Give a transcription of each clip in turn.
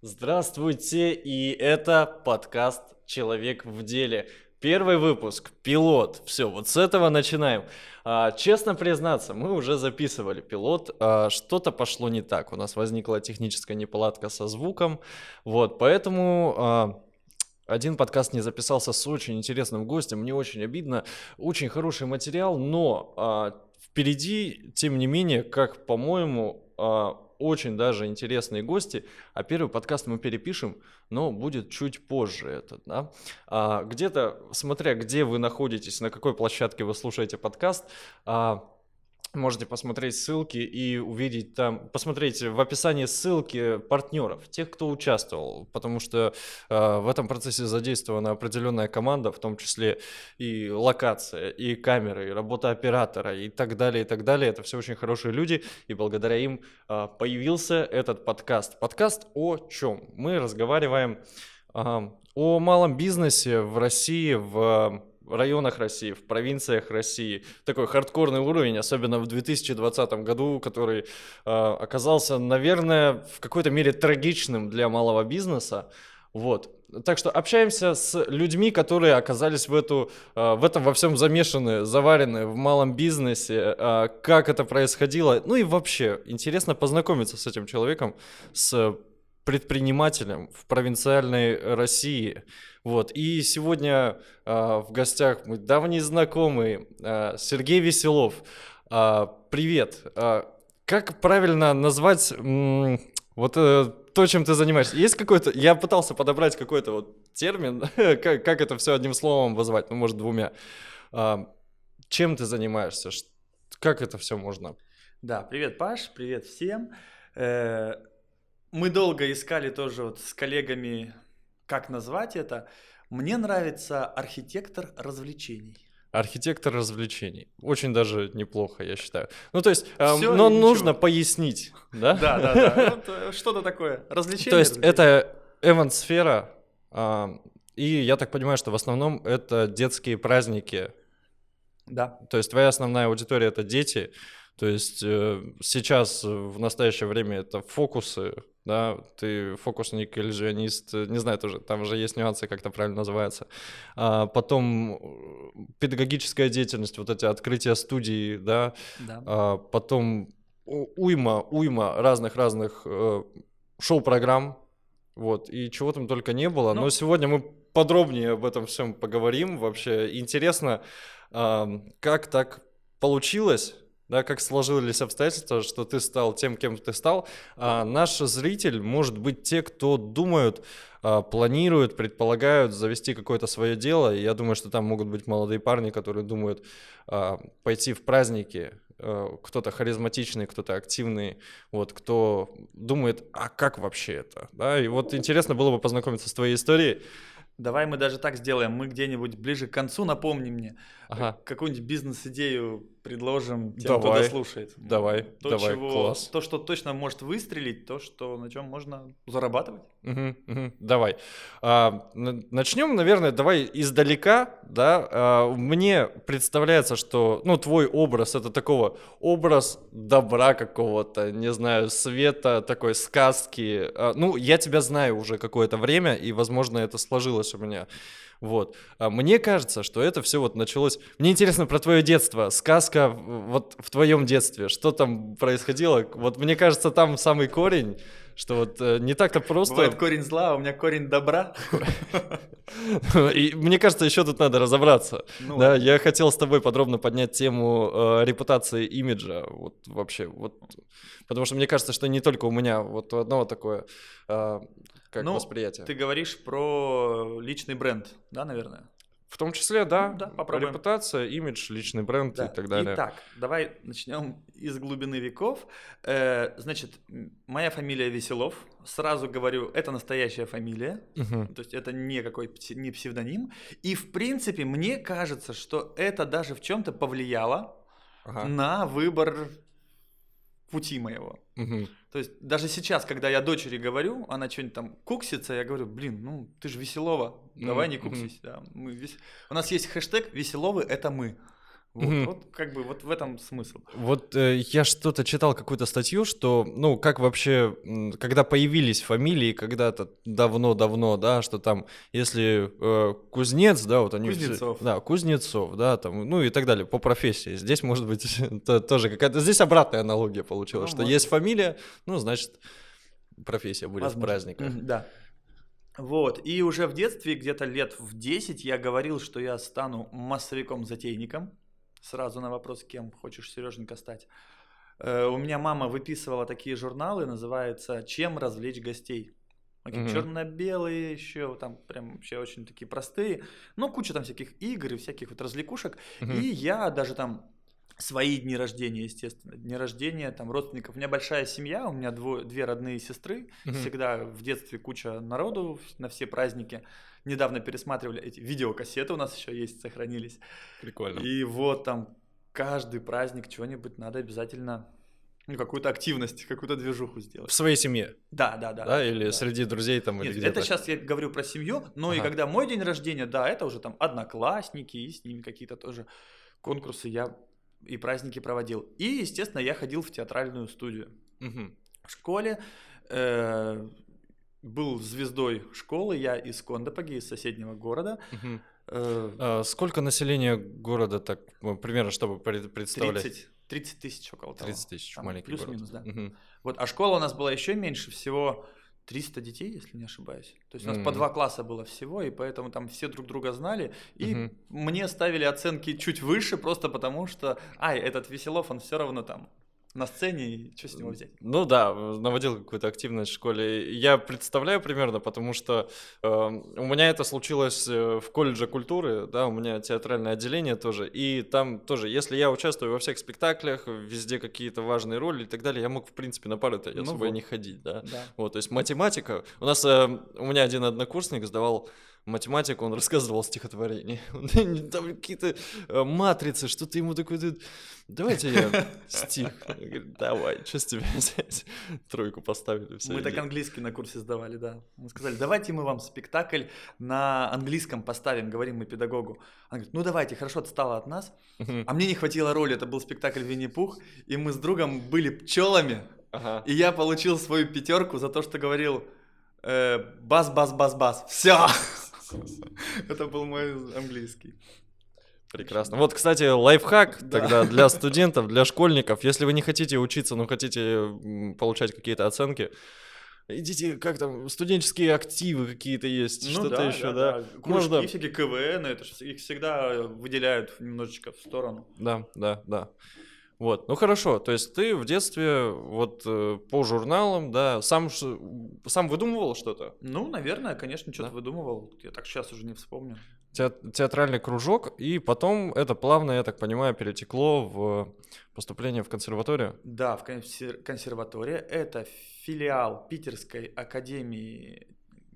Здравствуйте, и это подкаст «Человек в деле». Первый выпуск, пилот. Все, вот с этого начинаем. А, честно признаться, мы уже записывали пилот. А, что-то пошло не так. У нас возникла техническая неполадка со звуком. Вот, поэтому а, один подкаст не записался с очень интересным гостем. Мне очень обидно. Очень хороший материал, но а, впереди, тем не менее, как по-моему, а, очень даже интересные гости, а первый подкаст мы перепишем, но будет чуть позже этот, да. А, где-то, смотря где вы находитесь, на какой площадке вы слушаете подкаст, а, Можете посмотреть ссылки и увидеть там, посмотреть в описании ссылки партнеров, тех, кто участвовал, потому что э, в этом процессе задействована определенная команда, в том числе и локация, и камеры, и работа оператора, и так далее, и так далее. Это все очень хорошие люди, и благодаря им э, появился этот подкаст. Подкаст о чем? Мы разговариваем э, о малом бизнесе в России, в районах России, в провинциях России. Такой хардкорный уровень, особенно в 2020 году, который э, оказался, наверное, в какой-то мере трагичным для малого бизнеса. Вот. Так что общаемся с людьми, которые оказались в, эту, э, в этом во всем замешаны, заварены в малом бизнесе, э, как это происходило. Ну и вообще, интересно познакомиться с этим человеком, с предпринимателем в провинциальной России. Вот. И сегодня э, в гостях мой давний знакомый э, Сергей Веселов. Э, привет. Э, как правильно назвать м- вот э, то, чем ты занимаешься? Есть какой-то... Я пытался подобрать какой-то вот термин, как, как это все одним словом вызвать, ну, может, двумя. Э, чем ты занимаешься? Как это все можно? Да, привет, Паш, привет всем. Мы долго искали тоже вот с коллегами, как назвать это. Мне нравится архитектор развлечений. Архитектор развлечений. Очень даже неплохо, я считаю. Ну, то есть, э, но нужно пояснить, да? Да, да, да. Вот, э, что-то такое. Развлечение. То есть, это эвент-сфера, э, и я так понимаю, что в основном это детские праздники. Да. То есть, твоя основная аудитория — это дети, то есть э, сейчас, в настоящее время, это фокусы, да, ты фокусник, иллюзионист, э, не знаю тоже, там же есть нюансы, как это правильно называется. А потом э, педагогическая деятельность, вот эти открытия студий, да, да. А потом уйма, уйма разных-разных э, шоу-программ, вот, и чего там только не было. Но, Но сегодня мы подробнее об этом всем поговорим. Вообще интересно, э, как так получилось, да, как сложились обстоятельства, что ты стал тем, кем ты стал. А наш зритель может быть те, кто думают, а, планируют, предполагают завести какое-то свое дело. И я думаю, что там могут быть молодые парни, которые думают а, пойти в праздники, а, кто-то харизматичный, кто-то активный, вот, кто думает, а как вообще это, да, и вот интересно было бы познакомиться с твоей историей. Давай мы даже так сделаем, мы где-нибудь ближе к концу, напомни мне, ага. какую-нибудь бизнес-идею предложим тем, давай, кто дослушает. Давай, то, давай, чего, класс. То, что точно может выстрелить, то, что, на чем можно зарабатывать. Угу, угу, давай. А, начнем, наверное, давай издалека, да. А, мне представляется, что, ну, твой образ, это такого образ добра какого-то, не знаю, света, такой сказки. А, ну, я тебя знаю уже какое-то время, и, возможно, это сложилось у меня. Вот. А мне кажется, что это все вот началось... Мне интересно про твое детство, сказка вот в твоем детстве, что там происходило. Вот мне кажется, там самый корень, что вот э, не так-то просто... Бывает корень зла, а у меня корень добра. И мне кажется, еще тут надо разобраться. Ну, да, я хотел с тобой подробно поднять тему э, репутации имиджа. Вот вообще, вот... Потому что мне кажется, что не только у меня, вот у одного такое э, как ну, восприятие. Ты говоришь про личный бренд, да, наверное? В том числе, да, да попробуем. репутация, имидж, личный бренд да. и так далее. Итак, давай начнем из глубины веков. Э, значит, моя фамилия Веселов. Сразу говорю, это настоящая фамилия, угу. то есть это не какой не псевдоним. И в принципе мне кажется, что это даже в чем-то повлияло ага. на выбор пути моего. Угу. То есть даже сейчас, когда я дочери говорю, она что-нибудь там куксится, я говорю, блин, ну ты же веселова, давай не куксись. Да, мы вес... У нас есть хэштег «Веселовы – это мы». Вот, mm-hmm. вот как бы вот в этом смысл. Вот э, я что-то читал какую-то статью, что, ну, как вообще, когда появились фамилии когда-то давно-давно, да, что там, если э, кузнец, да, вот они... Кузнецов. Все, да, Кузнецов, да, там, ну и так далее, по профессии. Здесь, может быть, тоже какая-то... Здесь обратная аналогия получилась, ну, что может. есть фамилия, ну, значит, профессия будет Возможно. в праздниках. Mm-hmm, да. Вот, и уже в детстве, где-то лет в 10, я говорил, что я стану массовиком-затейником. Сразу на вопрос, кем хочешь, Сереженька, стать. Э, у меня мама выписывала такие журналы, называется «Чем развлечь гостей». Такие mm-hmm. черно-белые еще, там прям вообще очень такие простые. Ну, куча там всяких игр и всяких вот развлекушек. Mm-hmm. И я даже там свои дни рождения, естественно, дни рождения там родственников. У меня большая семья, у меня дво, две родные сестры, mm-hmm. всегда в детстве куча народу на все праздники. Недавно пересматривали эти видеокассеты у нас еще есть, сохранились. Прикольно. И вот там каждый праздник что-нибудь надо обязательно ну, какую-то активность, какую-то движуху сделать. В своей семье? Да, да, да. Да, или да. среди друзей там Нет, или где-то? это сейчас я говорю про семью, но ага. и когда мой день рождения, да, это уже там одноклассники, и с ними какие-то тоже конкурсы я и праздники проводил. И, естественно, я ходил в театральную студию. Угу. В школе э, был звездой школы, я из Кондопаги, из соседнего города. Угу. Э, а сколько населения города так, ну, примерно, чтобы представлять? 30, 30 тысяч около того. 30 тысяч, маленький Плюс-минус, да. Угу. Вот, а школа у нас была еще меньше, всего 300 детей, если не ошибаюсь. То есть у нас mm-hmm. по два класса было всего, и поэтому там все друг друга знали. И mm-hmm. мне ставили оценки чуть выше, просто потому что, ай, этот Веселов, он все равно там на сцене, и что с него взять? Ну да, наводил какую-то активность в школе. Я представляю примерно, потому что э, у меня это случилось э, в колледже культуры, да, у меня театральное отделение тоже, и там тоже, если я участвую во всех спектаклях, везде какие-то важные роли и так далее, я мог, в принципе, на пары-то ну особо вот. не ходить, да. да. Вот, то есть математика. У нас, э, у меня один однокурсник сдавал математику, он рассказывал стихотворение. Там какие-то э, матрицы, что-то ему такое... Давайте я стих. давай, что с тебя взять? Тройку поставили. Все мы так английский на курсе сдавали, да. Мы сказали, давайте мы вам спектакль на английском поставим, говорим мы педагогу. Он говорит, ну давайте, хорошо, отстала от нас. А мне не хватило роли, это был спектакль Винни-Пух, и мы с другом были пчелами. Ага. И я получил свою пятерку за то, что говорил э, бас, бас, бас, бас. Все. Это был мой английский. Прекрасно. Вот, кстати, лайфхак да. тогда для студентов, для школьников. Если вы не хотите учиться, но хотите получать какие-то оценки, идите, как там, студенческие активы какие-то есть, ну, что-то да, еще, да? да. да. Кружки, Можно... всякие КВН, это их всегда выделяют немножечко в сторону. Да, да, да. Вот, ну хорошо, то есть ты в детстве вот э, по журналам, да, сам, сам выдумывал что-то? Ну, наверное, конечно, что-то да? выдумывал, я так сейчас уже не вспомню. театральный кружок, и потом это плавно, я так понимаю, перетекло в поступление в консерваторию? Да, в консерватория, это филиал Питерской академии,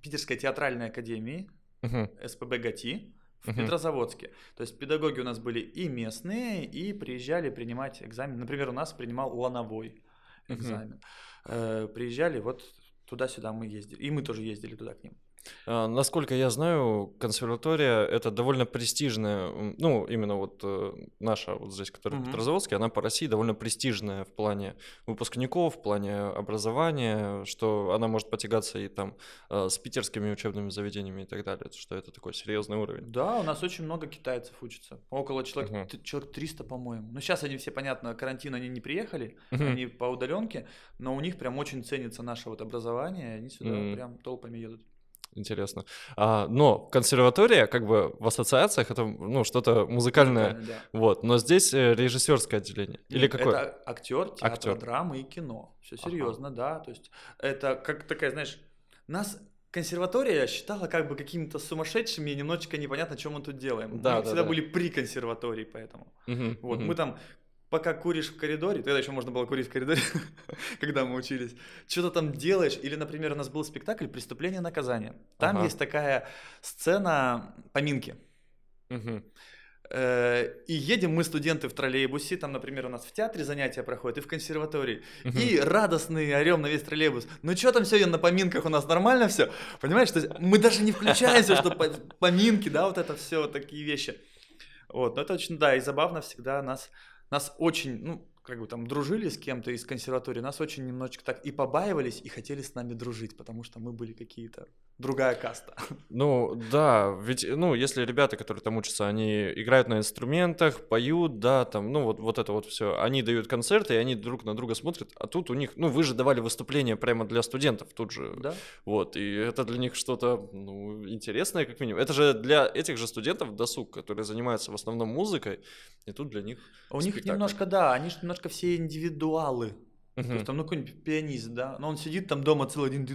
Питерской театральной академии, угу. СПБ ГАТИ, в uh-huh. Петрозаводске. То есть педагоги у нас были и местные, и приезжали принимать экзамен. Например, у нас принимал лановой экзамен. Uh-huh. Э, приезжали вот туда-сюда мы ездили. И мы тоже ездили туда к ним. А, насколько я знаю, консерватория это довольно престижная, ну, именно вот э, наша вот здесь, которая mm-hmm. в Петрозаводске, она по России довольно престижная в плане выпускников, в плане образования, что она может потягаться и там э, с питерскими учебными заведениями и так далее, что это такой серьезный уровень. Да, у нас очень много китайцев учатся, около человек, mm-hmm. человек 300, по-моему. Ну, сейчас они все, понятно, карантин, они не приехали, mm-hmm. они по удаленке, но у них прям очень ценится наше вот образование, они сюда mm-hmm. прям толпами едут интересно. А, но консерватория, как бы в ассоциациях, это ну что-то музыкальное, да. вот. Но здесь э, режиссерское отделение или какое? Это актер, театр, актер. драмы и кино. Все серьезно, ага. да. То есть это как такая, знаешь, нас консерватория считала как бы какими-то сумасшедшими и немножечко непонятно, что мы тут делаем. Да, мы да, всегда да. были при консерватории, поэтому. Угу, вот угу. мы там пока куришь в коридоре, тогда еще можно было курить в коридоре, когда мы учились, что-то там делаешь, или, например, у нас был спектакль «Преступление и наказание». Там ага. есть такая сцена поминки. Угу. И едем мы, студенты, в троллейбусе, там, например, у нас в театре занятия проходят, и в консерватории, uh и радостный орем на весь троллейбус. Ну что там сегодня на поминках у нас нормально все? Понимаешь, то есть мы даже не включаемся, что поминки, да, вот это все, вот такие вещи. Вот, но это очень, да, и забавно всегда нас, нас очень, ну, как бы там дружили с кем-то из консерватории, нас очень немножечко так и побаивались, и хотели с нами дружить, потому что мы были какие-то другая каста. Ну, да, ведь, ну, если ребята, которые там учатся, они играют на инструментах, поют, да, там, ну, вот, вот это вот все, они дают концерты, и они друг на друга смотрят, а тут у них, ну, вы же давали выступления прямо для студентов тут же. Да. Вот, и это для них что-то, ну, интересное, как минимум. Это же для этих же студентов досуг, которые занимаются в основном музыкой, и тут для них У них спектакль. немножко, да, они же немножко все индивидуалы. То Мгм. есть там, ну, какой-нибудь пианист, да, но он сидит там дома целый день,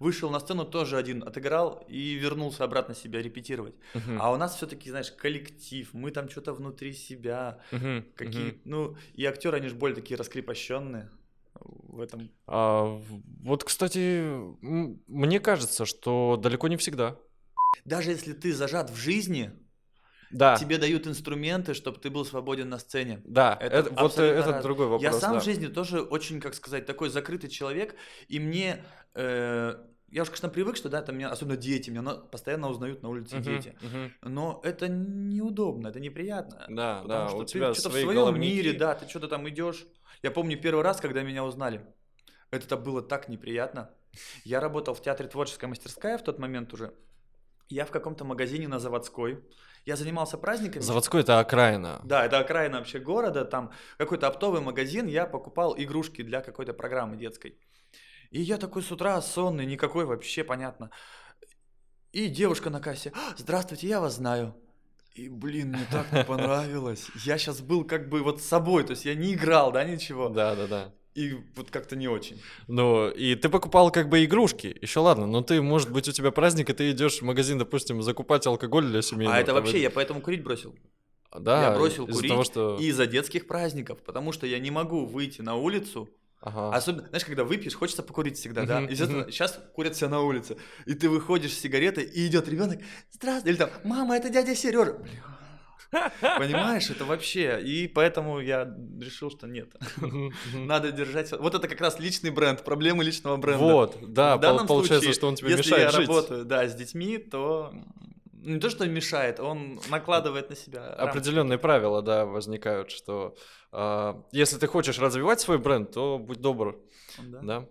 вышел на сцену тоже один, отыграл и вернулся обратно себя репетировать. Мгм. А у нас все-таки, знаешь, коллектив, мы там что-то внутри себя, Мгм. какие, Мгм. ну, и актеры, они же более такие раскрепощенные в этом. А, вот, кстати, мне кажется, что далеко не всегда. Даже если ты зажат в жизни, Да, тебе дают инструменты, чтобы ты был свободен на сцене. да, Это это, вот э, раз- другой вопрос. Я сам да. в жизни тоже очень, как сказать, такой закрытый человек, и мне, э, я уж, конечно, привык, что, да, там меня, особенно дети, меня постоянно узнают на улице Мгм, дети. мгм. Но это неудобно, это неприятно. Да, Потому да, что у ты тебя что-то в своем головники. мире, да, ты что-то там идешь. Я помню первый раз, когда меня узнали. Это было так неприятно. Я работал в театре творческая мастерская в тот момент уже. Я в каком-то магазине на Заводской. Я занимался праздниками. Заводской это окраина. Да, это окраина вообще города, там какой-то оптовый магазин, я покупал игрушки для какой-то программы детской. И я такой с утра сонный, никакой вообще, понятно. И девушка на кассе, «А, здравствуйте, я вас знаю. И, блин, мне так не понравилось. Я сейчас был как бы вот с собой, то есть я не играл, да, ничего. Да, да, да. И вот как-то не очень. Ну, и ты покупал как бы игрушки, еще ладно, но ты, может быть, у тебя праздник, и ты идешь в магазин, допустим, закупать алкоголь для семейного. а это вообще, и- я поэтому курить бросил. Да, я бросил из-за курить того, что... из-за детских праздников, потому что я не могу выйти на улицу Ага. Особенно, знаешь, когда выпьешь, хочется покурить всегда, да? Мгм. сейчас курят все на улице. И ты выходишь с сигаретой, и идет ребенок, здравствуй, или там, мама, это дядя Сережа. Понимаешь, это вообще. И поэтому я решил, что нет. Надо держать. Вот это как раз личный бренд, проблемы личного бренда. Вот, да, В данном пол- получается, случае, что он тебе если мешает я жить. работаю, да, с детьми, то не то, что мешает, он накладывает на себя. рамки. Определенные правила, да, возникают, что а, если ты хочешь развивать свой бренд, то будь добр, Да. да.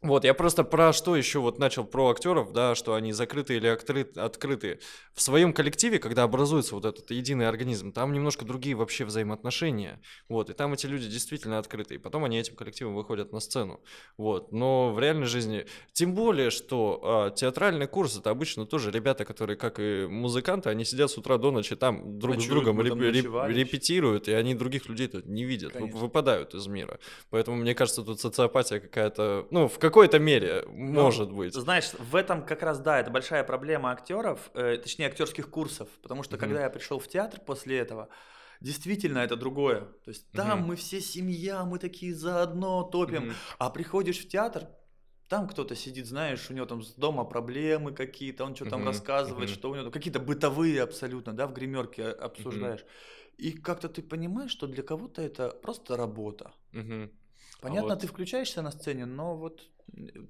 Вот, я просто про что еще вот начал про актеров, да, что они закрытые или откры- открытые. В своем коллективе, когда образуется вот этот единый организм, там немножко другие вообще взаимоотношения, вот, и там эти люди действительно открыты, и потом они этим коллективом выходят на сцену, вот. Но в реальной жизни, тем более, что а, театральный курс это обычно тоже ребята, которые, как и музыканты, они сидят с утра до ночи там друг с Ночуют, другом мы там реп- реп- репетируют, и они других людей тут не видят, Конечно. выпадают из мира. Поэтому, мне кажется, тут социопатия какая-то, ну, в какой-то мере может быть. Знаешь, в этом как раз, да, это большая проблема актеров, э, точнее, актерских курсов. Потому что Мгм. когда я пришел в театр после этого, действительно это другое. То есть там Мгм. мы все семья, мы такие заодно топим. Мгм. А приходишь в театр, там кто-то сидит, знаешь, у него там с дома проблемы какие-то, он что там Мгм, рассказывает, мгм. что у него какие-то бытовые абсолютно, да, в гримерке обсуждаешь. И как-то ты понимаешь, что для кого-то это просто работа. Мгм. Понятно, вот- ты включаешься на сцене, но вот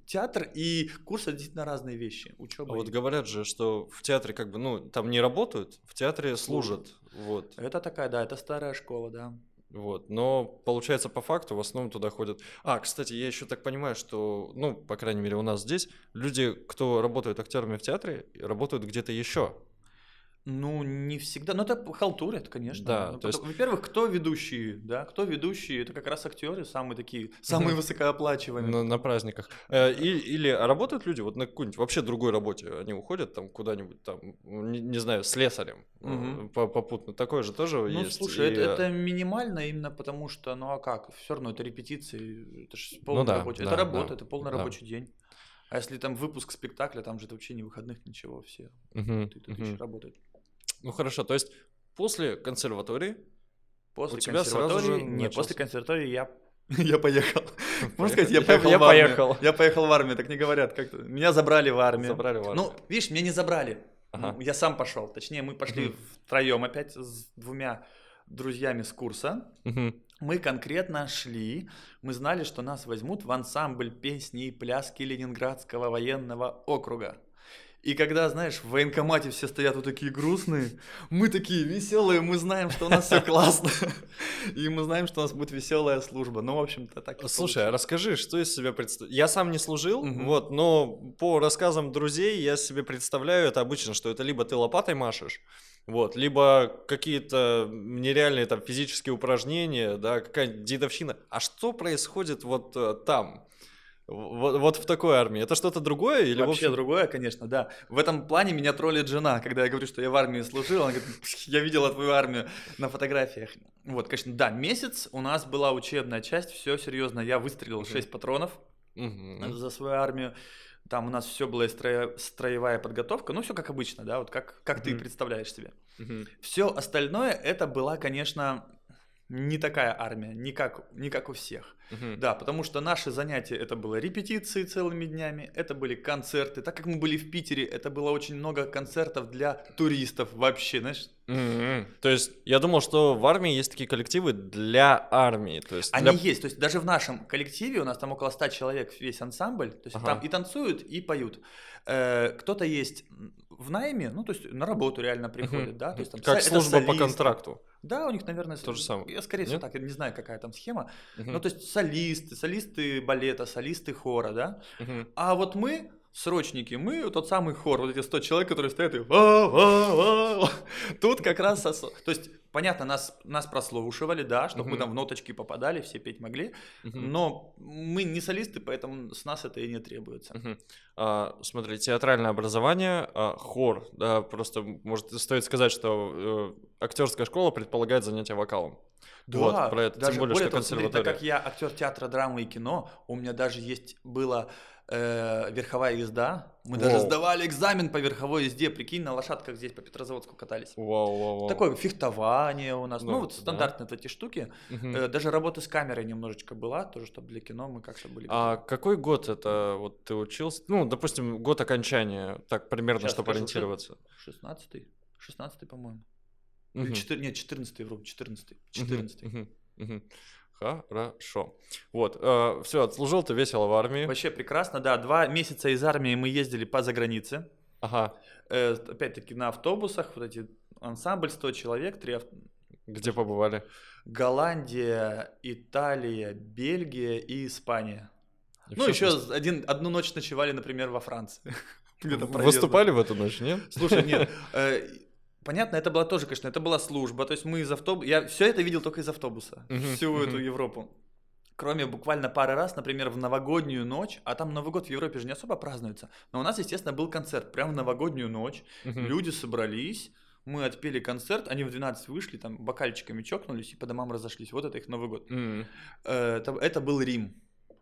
театр и курс действительно разные вещи. А Учеба. вот говорят же, что в театре как бы, ну, там не работают, в театре служат, вот, Это такая, да, это старая школа, да. вот. Но получается по факту в основном туда ходят. А, кстати, я еще так понимаю, что, ну, по крайней мере у нас здесь люди, кто работают актерами в театре, работают где-то еще. Ну, не всегда. Ну, это халтурят, конечно. Да, Ну, то есть- Во-первых, кто ведущие, да? Кто ведущие? Это как раз актеры, самые такие, самые высокооплачиваемые. На, на праздниках. Э, и- или работают люди вот на какой-нибудь вообще другой работе, они уходят там куда-нибудь там, не, не знаю, слесарем по- попутно. Такое же тоже Ну, есть. слушай, И, это, это минимально именно потому, что, ну а как? Все равно это репетиции, это же полный Ну да, рабочий. да, это работа, да, это полный да. рабочий день. А если там выпуск спектакля, там же это вообще не выходных, ничего, все. мгм, Ты тут мгм. еще работают. Ну хорошо, то есть после консерватории После У тебя сразу же не, начался. после консерватории я, я поехал. Можно сказать, я Поехал. Я в армию. поехал. Я поехал в армию, так не говорят. Как Меня забрали в армию. забрали в армию. Ну, видишь, меня не забрали. Ага. Ну, Я сам пошел. Точнее, мы пошли Мгм. втроем опять с двумя друзьями с курса. Мгм. Мы конкретно шли, мы знали, что нас возьмут в ансамбль песни и пляски Ленинградского военного округа. И когда, знаешь, в военкомате все стоят вот такие грустные, мы такие веселые, мы знаем, что у нас все классно. И мы знаем, что у нас будет веселая служба. Ну, в общем-то, так. Слушай, расскажи, что из себя представляет? Я сам не служил, вот, но по рассказам друзей я себе представляю это обычно, что это либо ты лопатой машешь, вот, либо какие-то нереальные там физические упражнения, да, какая-нибудь дедовщина. А что происходит вот э, там? Вот, вот в такой армии. Это что-то другое или вообще общем... другое, конечно, да. В этом плане меня троллит жена, когда я говорю, что я в армии служил, она говорит, я видела твою армию на фотографиях. Вот, конечно, да, месяц у нас была учебная часть, все серьезно, я выстрелил 6 патронов за свою армию. Там у нас все было строевая подготовка, ну все как обычно, да, вот как, как ты представляешь себе. Все остальное это была, конечно, не такая армия, не как, не как у всех. Угу. Да, потому что наши занятия это было репетиции целыми днями, это были концерты. Так как мы были в Питере, это было очень много концертов для туристов вообще, знаешь. Mm-hmm. То есть я думал, что в армии есть такие коллективы для армии. То есть Они для... есть. То есть даже в нашем коллективе у нас там около 100 человек весь ансамбль. То есть ага. там и танцуют, и поют. Э, кто-то есть в найме, ну то есть на работу реально приходит, mm-hmm. да. То есть, там, как служба по контракту. Да, у них, наверное, то же самое. Я, скорее всего, так, я не знаю, какая там схема. Uh-huh. Ну, то есть солисты, солисты балета, солисты хора, да. Uh-huh. А вот мы, срочники, мы тот самый хор, вот эти 100 человек, которые стоят и Тут как раз, то есть Понятно, нас, нас прослушивали, да, чтобы uh-huh. мы там в ноточки попадали, все петь могли, uh-huh. но мы не солисты, поэтому с нас это и не требуется. Uh-huh. А, смотри, театральное образование, а, хор, да, просто, может, стоит сказать, что э, актерская школа предполагает занятие вокалом. Да, вот, про это, даже тем более, более что того, смотри, так как я актер театра, драмы и кино, у меня даже есть было э, верховая езда. Мы Воу. даже сдавали экзамен по верховой езде. Прикинь, на лошадках здесь по Петрозаводску катались. Вау, вау, вау. Такое фехтование у нас. Ну, ну вот стандартные да. эти штуки. Угу. Э, даже работа с камерой немножечко была, тоже, чтобы для кино мы как-то были. А какой год это вот ты учился? Ну, допустим, год окончания, так примерно, Сейчас чтобы ориентироваться. 16-й. 16-й, по-моему. Угу. 4, нет, 14-й, вру, 14-й. 14 угу, угу, угу. Хорошо. Вот, э, все, отслужил ты весело в армии. Вообще прекрасно, да. Два месяца из армии мы ездили по загранице. Ага. Э, опять-таки на автобусах, вот эти ансамбль 100 человек, три ав... Где побывали? Голландия, Италия, Бельгия и Испания. И ну, еще один, одну ночь ночевали, например, во Франции. Выступали в эту ночь, нет? Слушай, нет. Понятно, это была тоже, конечно, это была служба. То есть мы из автобуса. Я все это видел только из автобуса. Uh-huh, всю uh-huh. эту Европу. Кроме буквально пары раз, например, в новогоднюю ночь, а там Новый год в Европе же не особо празднуется. Но у нас, естественно, был концерт. Прямо в новогоднюю ночь. Uh-huh. Люди собрались. Мы отпели концерт, они в 12 вышли, там бокальчиками чокнулись и по домам разошлись. Вот это их Новый год. Mm. Это, это был Рим.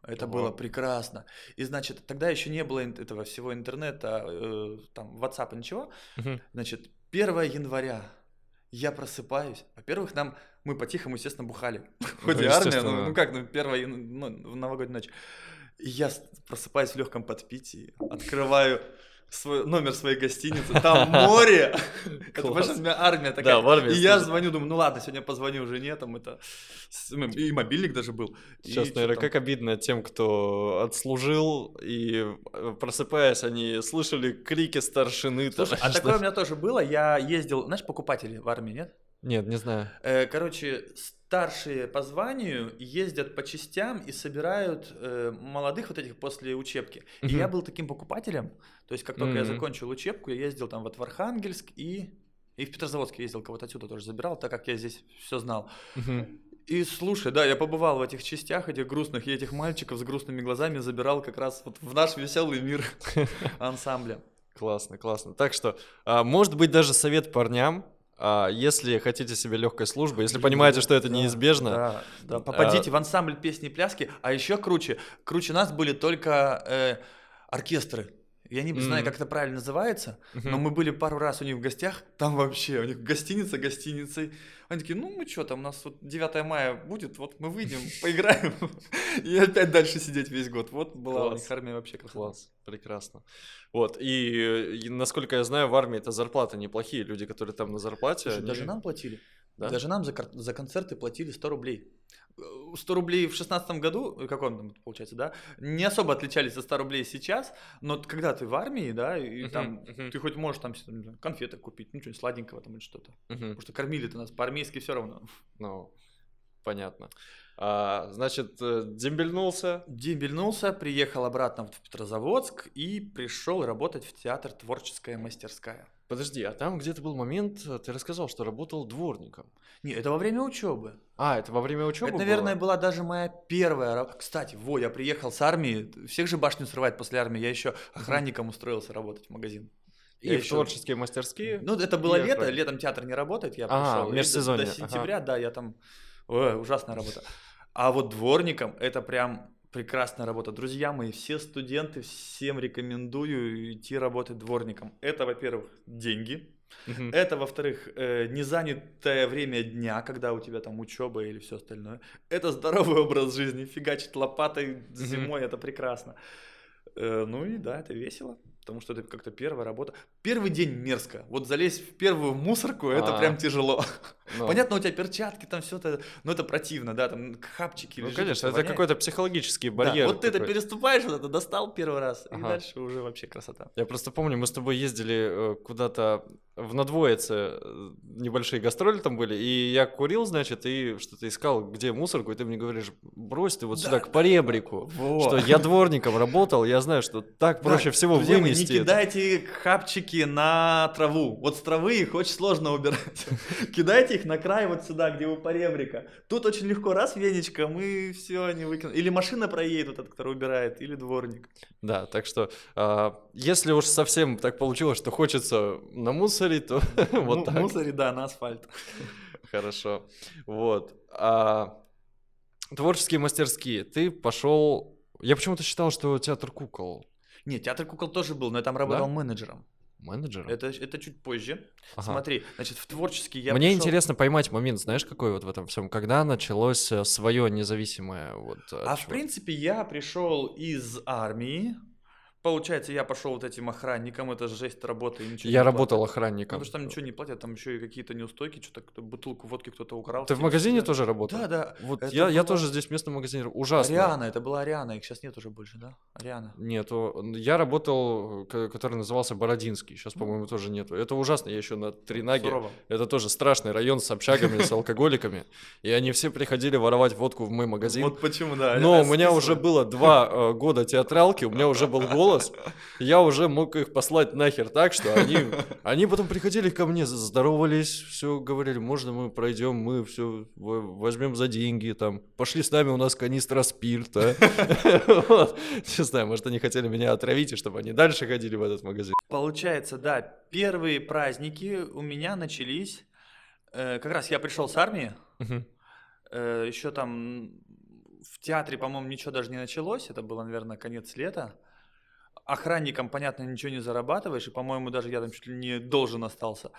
Это Ого. было прекрасно. И значит, тогда еще не было этого всего интернета, э, там, WhatsApp, ничего. Угу. Значит, 1 января я просыпаюсь. Во-первых, нам мы по-тихому, естественно, бухали. Хоть и армия, ну, ну как, ну, первая ну, новогодняя ночь. И я просыпаюсь в легком подпитии, открываю свой, номер своей гостиницы, там море. Это ваша армия такая. Да, в армии. И я звоню, думаю, ну ладно, сегодня позвоню уже нет, там это... И мобильник даже был. Сейчас, наверное, как обидно тем, кто отслужил, и просыпаясь, они слышали крики старшины. Слушай, а такое у меня тоже было, я ездил, знаешь, покупатели в армии, нет? Нет, не знаю. Э, короче, старшие по званию ездят по частям и собирают э, молодых вот этих после учебки. Uh-huh. И я был таким покупателем. То есть, как только uh-huh. я закончил учебку, я ездил там вот в Архангельск и, и в Петрозаводск ездил, кого-то отсюда тоже забирал, так как я здесь все знал. Uh-huh. И слушай, да, я побывал в этих частях, этих грустных, и этих мальчиков с грустными глазами забирал как раз вот в наш веселый мир ансамбля. Классно, классно. Так что, а, может быть, даже совет парням, а если хотите себе легкой службы, если понимаете, что это неизбежно, да, да, попадите а... в ансамбль песни и пляски, а еще круче, круче нас были только э, оркестры. Я не знаю, как это правильно называется, mm-hmm. но мы были пару раз у них в гостях, там вообще, у них гостиница гостиницей. Они такие, ну мы что там, у нас вот 9 мая будет, вот мы выйдем, поиграем, и опять дальше сидеть весь год. Вот была у них армия вообще красота. Класс, прекрасно. Вот, и, и насколько я знаю, в армии это зарплаты неплохие, люди, которые там на зарплате. Слушай, они... Даже нам платили. Да? Даже нам за, за концерты платили 100 рублей. 100 рублей в шестнадцатом году, э, каком там получается, да, не особо отличались от 100 рублей сейчас, но когда ты в армии, да, и Мгм, там мгм. ты хоть можешь там конфеты купить, ну что-нибудь сладенького там или что-то. Мгм. Потому что кормили-то нас по-армейски все равно. Ну, понятно. А, значит, э, дембельнулся. Дембельнулся, приехал обратно в Петрозаводск и пришел работать в театр «Творческая мастерская». Подожди, а там где-то был момент, э, ты рассказал, что работал дворником. Не, это во время учебы. А, это во время учебы это, наверное, было? была даже моя первая работа. Кстати, во, я приехал с армии. Всех же башню срывает после армии. Я еще охранником устроился работать в магазин. И я в ещё- творческие мастерские. Ну, это было лето, охранник. летом театр не работает, я А, пришел. До- межсезонье, До, ага. сентября, да, я там... Ой, ужасная работа. А вот дворником это прям прекрасная работа. Друзья мои, все студенты, всем рекомендую идти работать дворником. Это, во-первых, деньги. Мгм. Это, во-вторых, э, незанятое время дня, когда у тебя там учеба или все остальное. Это здоровый образ жизни. Фигачить лопатой зимой это прекрасно. Э, ну и да, это весело, потому что это как-то первая работа. Первый день мерзко. Вот залезть в первую мусорку это А. прям тяжело. Ну, Понятно, у тебя перчатки, там все это, но это противно, да, там хапчики. Ну, лежит, конечно, это какой-то психологический Да, барьер. вот ты это переступаешь, вот это достал первый раз, и дальше уже вообще красота. Я просто помню, мы с тобой ездили э, куда-то в Надвоице, э, небольшие гастроли там были, и я курил, значит, и что-то искал, где мусорку, и ты мне говоришь, брось ты вот Да, сюда, к поребрику, Во. что я дворником работал, я знаю, что так проще всего друзья мои, вынести Не это. кидайте хапчики на траву. Вот с травы их очень сложно убирать. Кидайте их на край вот сюда, где у поребрика. Тут очень легко раз веничком и все, они выкинут. Или машина проедет, вот этот, который убирает, или дворник. Да, так что, а, если уж совсем так получилось, что хочется намусорить, то вот так. Мусоре, да, на асфальт. Хорошо. Вот. А, творческие мастерские. Ты пошел... Я почему-то считал, что театр кукол. Нет, театр кукол тоже был, но я там работал менеджером. Менеджером? Это, это чуть позже. Ага. Смотри, значит, в творческий я Мне пришёл- интересно поймать момент, знаешь, какой вот в этом всем, когда началось свое независимое вот. А в принципе я пришел из армии. Получается, я пошел вот этим охранником, это жесть и ничего я не работал платят. охранником. Потому что там ничего не платят, там еще и какие-то неустойки, что-то бутылку водки кто-то украл. Ты в магазине тоже работал? Да, да. Вот Это я, я было- тоже здесь в местном магазине. Ужасно. Ариана, это была Ариана, их сейчас нет уже больше, да? Ариана. Нету. Я работал, к- который назывался Бородинский. Сейчас, Ну. по-моему, тоже нету. Это ужасно. Я еще на Тринаге. Сурово. Это тоже страшный район с общагами, с алкоголиками. И они все приходили воровать водку в мой магазин. Вот почему, да. Но у меня уже было два э, года театралки, у меня уже был голос. Я уже мог их послать нахер так, что они, они потом приходили ко мне, здоровались, все говорили, можно мы пройдем, мы все возьмем за деньги, там, пошли с нами, у нас канистра спирта. Не знаю, может, они хотели меня отравить, и чтобы они дальше ходили в этот магазин. Получается, да, первые праздники у меня начались. э, как раз я пришел с армии, Мгм. еще там в театре, по-моему, ничего даже не началось. Это было, наверное, конец лета. Охранником, понятно, ничего не зарабатываешь, и, по-моему, даже я там чуть ли не должен остался.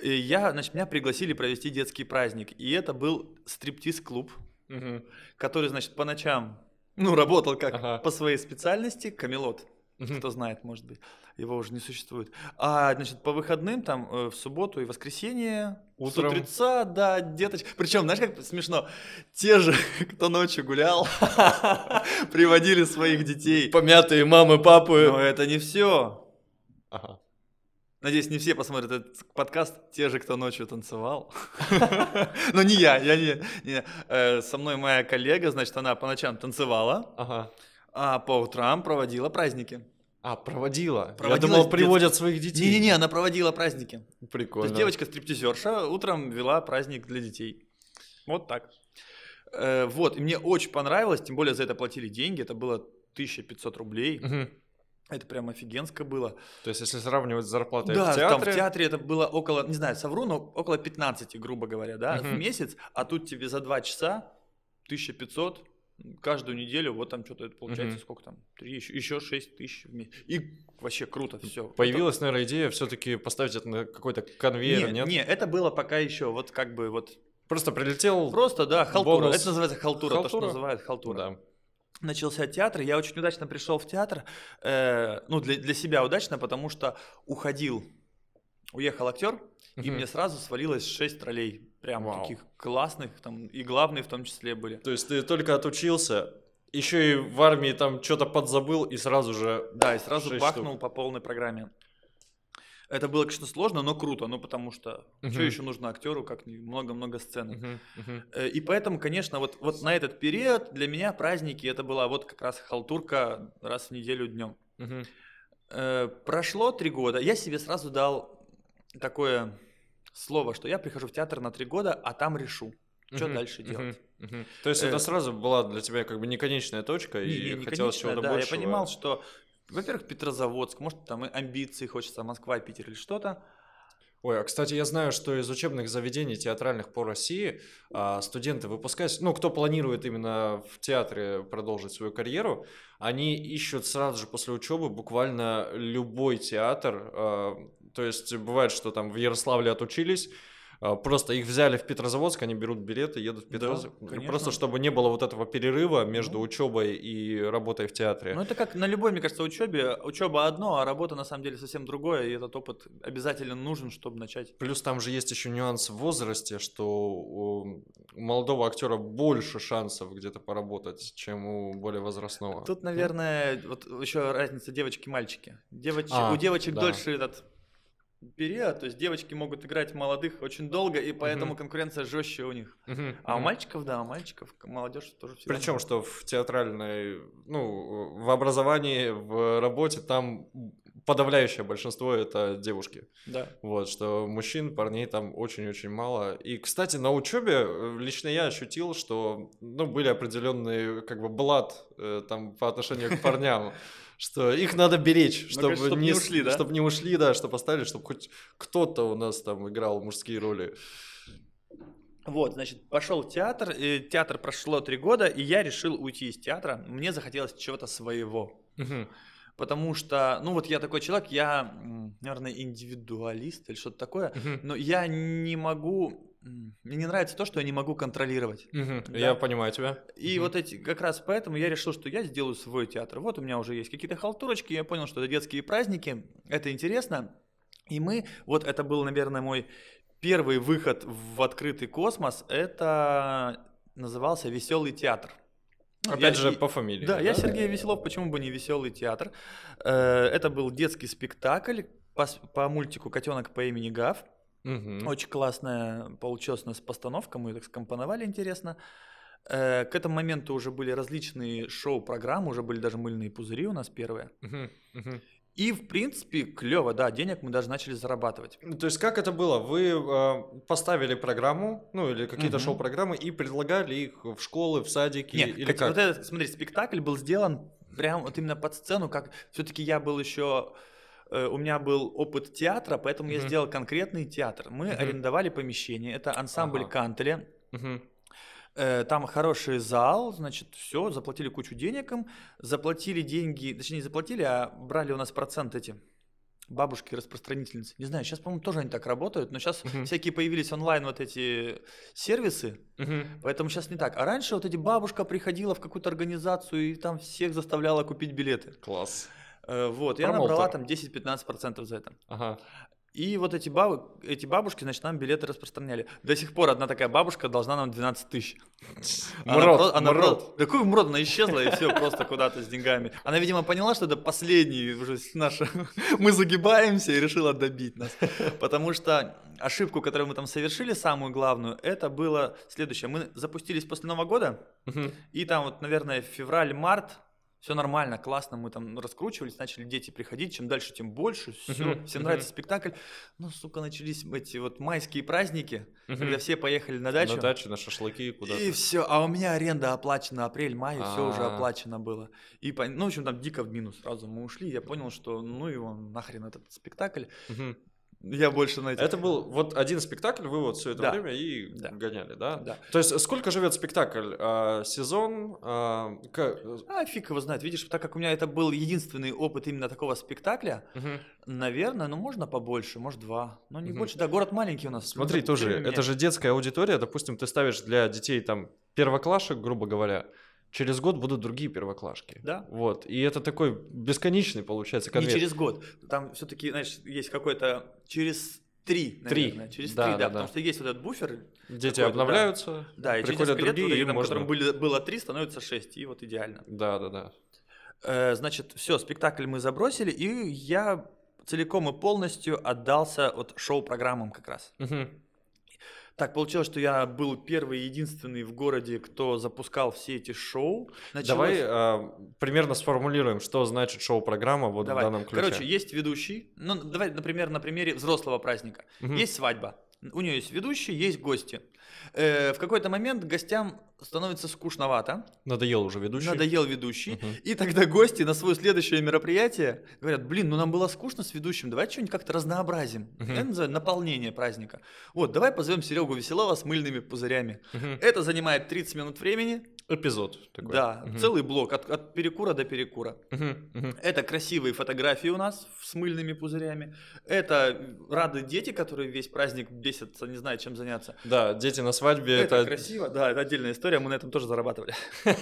И я, значит, меня пригласили провести детский праздник, и это был стриптиз-клуб, Мгм. который, значит, по ночам, ну, работал как Ага. по своей специальности, камелот. Кто знает, может быть, его уже не существует. А, значит, по выходным, там, э, в субботу и воскресенье, Утром. с утреца, да, деточки. Причем, знаешь, как смешно, те же, кто ночью гулял, приводили своих детей. Помятые мамы, папы. Но это не все. Ага. Надеюсь, не все посмотрят этот подкаст, те же, кто ночью танцевал. Но не я, я не, не. Э, Со мной моя коллега, значит, она по ночам танцевала, Ага. А по утрам проводила праздники. А, проводила. Я думал, приводят своих детей. Не-не-не, она проводила праздники. То Прикольно. есть девочка-стриптизерша утром вела праздник для детей. Вот так. Э, вот, и мне очень понравилось, тем более за это платили деньги, это было 1500 рублей. Мгм. Это прям офигенско было. То есть, если сравнивать с зарплатой да, в театре... там в театре это было около, не знаю, совру, но около 15, грубо говоря, да, в Мгм. месяц, а тут тебе за 2 часа 1500 каждую неделю, вот там что-то это получается, Мгм. сколько там, три, еще, еще 6 тысяч в месяц. И вообще круто все. Появилась, наверное, идея все-таки поставить это на какой-то конвейер, не, нет? не, это было пока еще вот как бы вот Просто прилетел... Просто, да, халтура. Бонус. Это называется халтура, то, что Халтура? называют халтура. Да. Начался театр, я очень удачно пришел в театр, э, ну, для, для себя удачно, потому что уходил, уехал актер, и Мгм. мне сразу свалилось 6 ролей Прям Вау. таких классных, там и главные в том числе были. То есть ты только отучился, еще и в армии там что-то подзабыл и сразу же... Да, и сразу бахнул штук. по полной программе. Это было, конечно, сложно, но круто, ну потому что Мгм. что еще нужно актеру, как много-много. Мгм, мгм. Э, И поэтому, конечно, вот, вот на этот период для меня праздники это была вот как раз халтурка раз в неделю днем. Мгм. Э, Прошло три года, я себе сразу дал такое слово, что я прихожу в театр на три года, а там решу, что дальше делать. То есть Э, это сразу была для тебя как бы не конечная точка, Не- и не- хотелось чего-то да, большего. Я понимал, что, во-первых, Петрозаводск, может, там и амбиции, хочется Москва, Питер или что-то. Ой, а кстати, я знаю, что из учебных заведений театральных по России а, студенты выпускаясь, ну, кто планирует именно в театре продолжить свою карьеру, они ищут сразу же после учебы буквально любой театр. То есть бывает, что там в Ярославле отучились, а, просто их взяли в Петрозаводск, они берут билеты, едут в Да, Петрозаводск. конечно. просто чтобы не было вот этого перерыва между Ну. учебой и работой в театре. Ну, это как на любой, мне кажется, учебе. Учеба одно, а работа на самом деле совсем другое, и этот опыт обязательно нужен, чтобы начать. Плюс там же есть еще нюанс в возрасте, что у молодого актера больше шансов где-то поработать, чем у более возрастного. Тут, наверное, вот еще разница девочки-мальчики. Девоч... А, У девочек да. дольше этот период, то есть девочки могут играть молодых очень долго, и поэтому Мгм. конкуренция жестче у них. Мгм, А у мальчиков, да, у мальчиков молодежь тоже все Причем, что в театральной, ну, в образовании, в работе там подавляющее большинство это девушки. Да. Вот, что мужчин, парней там очень-очень мало. И, кстати, на учебе э, лично я ощутил, что, ну, были определенные, как бы, блат э, там по отношению к парням, что их надо беречь, чтобы конечно, чтоб не с- ушли, да? Чтобы не ушли, да, чтобы остались, чтобы хоть кто-то у нас там играл мужские роли. Вот, значит, пошел театр, и театр прошло три года, и я решил уйти из театра. Мне захотелось чего-то своего. Мгм. Потому что, ну вот я такой человек, я, наверное, индивидуалист или что-то такое, Мгм. но я не могу, мне не нравится то, что я не могу контролировать. Мгм. Да. Я понимаю тебя. И Мгм. вот эти, как раз поэтому я решил, что я сделаю свой театр. Вот у меня уже есть какие-то халтурочки, я понял, что это детские праздники, это интересно. И мы, вот это был, наверное, мой первый выход в открытый космос, это назывался «Веселый театр». Ну, Опять я- же, по фамилии. Да, я Сергей Веселов, почему бы не веселый театр? Э, Это был детский спектакль по, по мультику Котенок по имени Гав. Мгм. Очень классная получилась у нас постановка, мы ее так скомпоновали интересно. Э, К этому моменту уже были различные шоу-программы, уже были даже мыльные пузыри у нас первые. Мгм. Мгм. И, в принципе, клево, да, денег мы даже начали зарабатывать. Ну, То есть как это было? Вы э, поставили программу, ну или какие-то Мгм. шоу-программы и предлагали их в школы, в садики Нет, или как- как? вот этот, смотри, спектакль был сделан прям вот именно под сцену, как все-таки я был еще э, у меня был опыт театра, поэтому я Мгм. сделал конкретный театр. Мы Мгм. арендовали помещение, это ансамбль Ага. Кантеля. Мгм. Э, Там хороший зал, значит, все, заплатили кучу денег им, заплатили деньги, точнее не заплатили, а брали у нас процент эти бабушки-распространительницы. Не знаю, сейчас, по-моему, тоже они так работают, но сейчас Мгм. всякие появились онлайн вот эти сервисы, Мгм. поэтому сейчас не так. А раньше вот эти бабушка приходила в какую-то организацию и там всех заставляла купить билеты. Класс. Э, Вот, Промоутер. брала там 10-15% за это. Ага. И вот эти, бабы, эти бабушки, значит, нам билеты распространяли. До сих пор одна такая бабушка должна нам 12 тысяч. Про- она просто- Да какой мрот, она исчезла и все, просто куда-то с деньгами. Она, видимо, поняла, что это последний уже наш... Мы загибаемся и решила добить нас. Потому что ошибку, которую мы там совершили, самую главную, это было следующее. Мы запустились после Нового года, и там вот, наверное, февраль-март, все нормально, классно, мы там раскручивались, начали дети приходить, чем дальше, тем больше, все, Мгм, всем мгм. нравится спектакль. Ну, сука, начались эти вот майские праздники, Мгм. когда все поехали на дачу. На даче, на шашлыки куда-то. И все, а у меня аренда оплачена апрель-май, все уже А. оплачено было. И, ну, в общем, там дико в минус сразу мы ушли, я понял, что ну его нахрен этот спектакль, Мгм. Я больше на эти... Это был вот один спектакль, вы вот все это Да. время и Да. гоняли, да? Да. То есть сколько живет спектакль? А, сезон? А, к- А фиг его знает, видишь, так как у меня это был единственный опыт именно такого спектакля, Мгм. наверное, ну можно побольше, может два, но не Мгм. больше. Да, город маленький у нас. Смотри, тоже, это же детская аудитория, допустим, ты ставишь для детей там первоклашек, грубо говоря, через год будут другие первоклашки. Да. Вот, и это такой бесконечный, получается, Не конвейер. через год. Там все-таки, знаешь, есть какой-то через три, Три. наверное. Через Да, три, да, да, да. потому что есть вот этот буфер, Дети обновляются, да, и через приходят лет, другие, вот и этим, можно... которым были, было три, становится шесть, и вот идеально. Да, да, да. Э, значит, все, спектакль мы забросили, и я целиком и полностью отдался вот шоу-программам как раз. Мгм. Так получилось, что я был первый и единственный в городе, кто запускал все эти шоу. Началось- Давай а, примерно сформулируем, что значит шоу-программа вот Давай. в данном ключе. Короче, есть ведущий. Ну, давай, например, на примере взрослого праздника. Мгм. Есть свадьба. У нее есть ведущий, есть гости. Э, в какой-то момент гостям становится скучновато, Надоел уже ведущий. надоел ведущий, Мгм. и тогда гости на свое следующее мероприятие говорят, блин, ну нам было скучно с ведущим, давай что-нибудь как-то разнообразим. Мгм. Это называется наполнение праздника. Вот, давай позовем Серегу Веселова с мыльными пузырями. Мгм. Это занимает 30 минут времени, Эпизод такой. да, Мгм. целый блок от, от перекура до перекура. Мгм. Мгм. Это красивые фотографии у нас с мыльными пузырями. Это рады дети, которые весь праздник бесятся, не знают, чем заняться. Да, дети на свадьбе Это, это... красиво, да, это отдельная история, мы на этом тоже зарабатывали.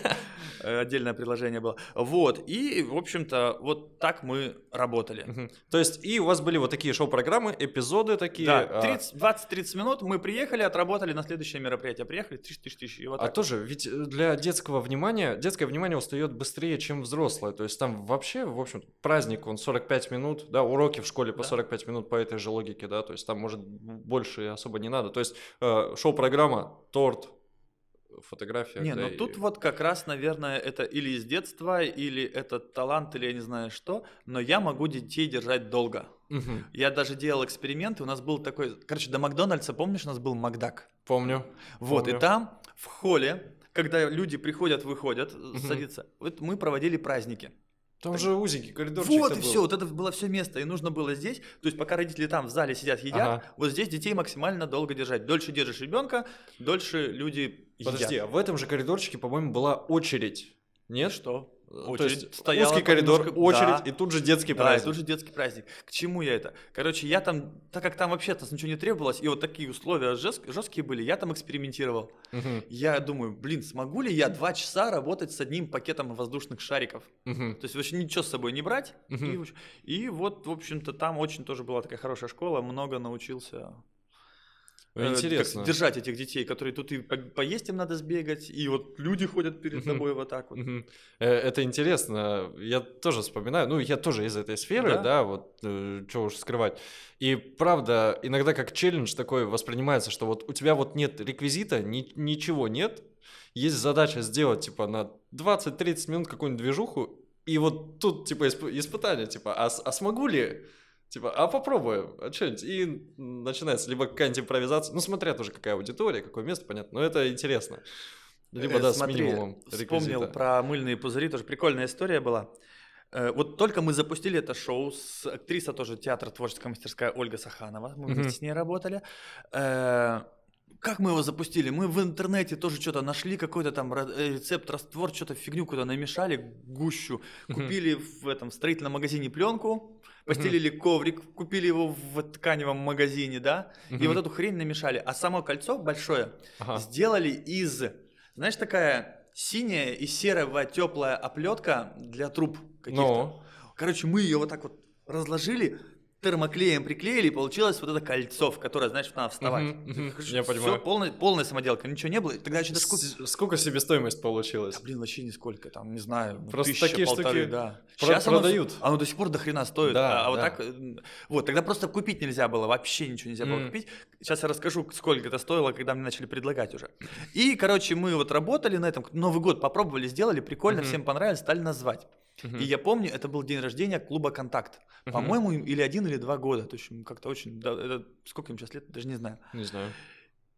Отдельное предложение было. Вот, и, в общем-то, вот так мы работали. То есть и у вас были вот такие шоу-программы, эпизоды такие. Да, а, 30 20-30 минут мы приехали, отработали на следующее мероприятие. Приехали, тысяч, тысяч, тысяч. А тоже, ведь э, для детского внимания, детское внимание устает быстрее, чем взрослое. То есть там вообще, в общем, праздник, он 45 минут, да, уроки в школе по Да. 45 минут по этой же логике, да, то есть там, может, больше особо не надо. То есть э, шоу-программа, торт, фотография. Не, да, ну и- тут вот как раз, наверное, это или из детства, или это талант, или я не знаю что, но я могу детей держать долго. Мгм. Я даже делал эксперименты, у нас был такой, короче, до Макдональдса, помнишь, у нас был Макдак? Помню. Вот, Помню. и там в холле, когда люди приходят, выходят, садятся, вот мы проводили праздники. Там же узенький коридорчик. Вот и все, вот это было все место, и нужно было здесь, то есть пока родители там в зале сидят, едят, Ага. вот здесь детей максимально долго держать. Дольше держишь ребенка, дольше люди Подожди, едят. а в этом же коридорчике, по-моему, была очередь. Нет? Что? Э, Очередь То есть стояла узкий коридор, немножко- очередь, Да. и тут же детский Да, и праздник. тут же детский праздник. К чему я это? Короче, я там, так как там вообще-то ничего не требовалось, и вот такие условия жест- жесткие были, я там экспериментировал. Мгм, Я думаю, блин, смогу ли я два часа работать с одним пакетом воздушных шариков? мгм. То есть вообще ничего с собой не брать. И, в общем- и вот, в общем-то, там очень тоже была такая хорошая школа, много научился э, как Интересно. держать этих детей, которые тут и по- поесть им надо сбегать, и вот люди ходят перед тобой вот так вот. Э, Это интересно. Я тоже вспоминаю. Ну, я тоже из этой сферы, Да? да, вот что уж скрывать. И правда, иногда как челлендж такой воспринимается, что вот у тебя вот нет реквизита, ни- ничего нет. Есть задача сделать, типа, на 20-30 минут какую-нибудь движуху, и вот тут, типа, исп- испытание, типа, а, а смогу ли? Типа, а попробуем, а что-нибудь. И начинается либо какая-нибудь импровизация, ну, смотря тоже какая аудитория, какое место, понятно, но это интересно. Либо, Э, да, смотри, с минимумом Вспомнил реквизита. про мыльные пузыри, тоже прикольная история была. Э, Вот только мы запустили это шоу, с актриса тоже театра творческая мастерская Ольга Саханова, мы вместе с ней работали. Как мы его запустили? Мы в интернете тоже что-то нашли, какой-то там э, рецепт, раствор, что-то фигню куда намешали, гущу. Купили в этом строительном магазине пленку, постелили коврик, купили его в тканевом магазине, да, и вот эту хрень намешали. А само кольцо большое сделали из, знаешь, такая синяя и серого теплая оплетка для труб каких-то. Ну, Короче, мы ее вот так вот разложили, термоклеем приклеили, и получилось вот это кольцо, в которое, знаешь, надо вставать. Мгм, мгм, Короче, я понимаю. полная, полная самоделка, ничего не было. Тогда еще даже купил. С- Сколько себестоимость получилась? Да, блин, вообще нисколько, там, не знаю, ну, Просто тысяча, такие штуки полторы, да. про- оно продают. всё- Оно, до сих пор до хрена стоит. Да, а, а вот да. так, вот, тогда просто купить нельзя было, вообще ничего нельзя было М. купить. Сейчас я расскажу, сколько это стоило, когда мне начали предлагать уже. И, короче, мы вот работали на этом, Новый год попробовали, сделали, прикольно, Мгм. всем понравилось, стали назвать. Мгм. И я помню, это был день рождения клуба «Контакт». Мгм. По-моему, им или один, или два года. То есть как-то очень... да, это- сколько им сейчас лет, даже не знаю. Не знаю.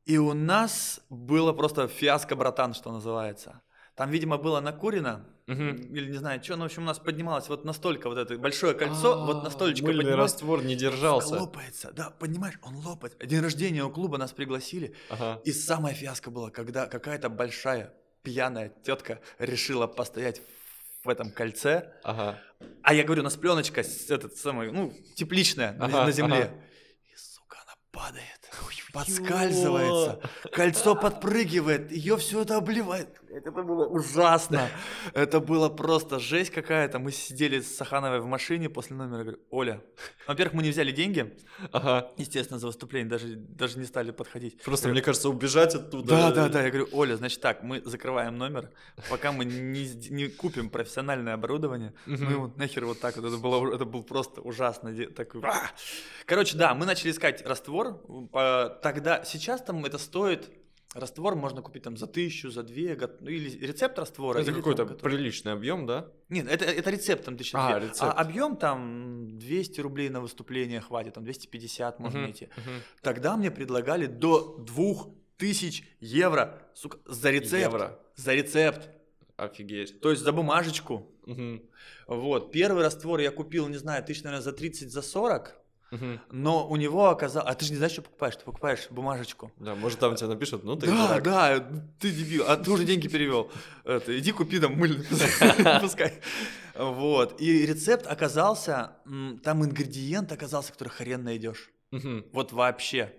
И у нас было просто фиаско, братан, что называется. Там, видимо, было накурено, Мгм. или не знаю, что, но, в общем, у нас поднималось вот настолько вот это большое кольцо, вот А, настолько поднималось, раствор не держался. лопается. Да, понимаешь, он лопает. День рождения у клуба нас пригласили, Ага. и самое фиаско было, когда какая-то большая пьяная тетка решила постоять в этом кольце, Ага. а я говорю, у нас пленочка этот самый, ну, тепличная на- Ага, на земле. ага. И, сука, она падает. Подскальзывается, кольцо подпрыгивает, ее все это обливает. Это было ужасно. Это было просто жесть какая-то. Мы сидели с Сахановой в машине после номера. Говорю, Оля, во-первых, мы не взяли деньги, Ага. естественно, за выступление, даже, даже не стали подходить. Просто, Говорю, мне кажется, убежать оттуда. да, да, да. Я говорю, Оля, значит так, мы закрываем номер, пока мы не, не купим профессиональное оборудование, Мгм. мы вот нахер вот так вот, это было, это был просто ужасно. Такой! Короче, да, мы начали искать раствор. по- Тогда, сейчас там это стоит, раствор можно купить там за тысячу, за две, ну, или рецепт раствора. Это какой-то приличный объем, да? Нет, это, это рецепт там тысяча А, рецепт. А объем там 200 рублей на выступление хватит, там 250 можно Мгм, найти. мгм. Тогда мне предлагали до 2000 евро, сука, за рецепт. Евро. За рецепт. Офигеть. То есть за бумажечку. Мгм, Вот. Первый раствор я купил, не знаю, тысяч, наверное, за 30, за 40. Мгм. Но у него оказалось... А ты же не знаешь, что покупаешь? Ты покупаешь бумажечку. Да, может там тебе напишут, ну ты да, дурак. да, ты дебил. А ты уже деньги перевел. Это, иди купи там мыльный. Пускай. Вот. И рецепт оказался... Там ингредиент оказался, который хрен найдешь. Вот вообще.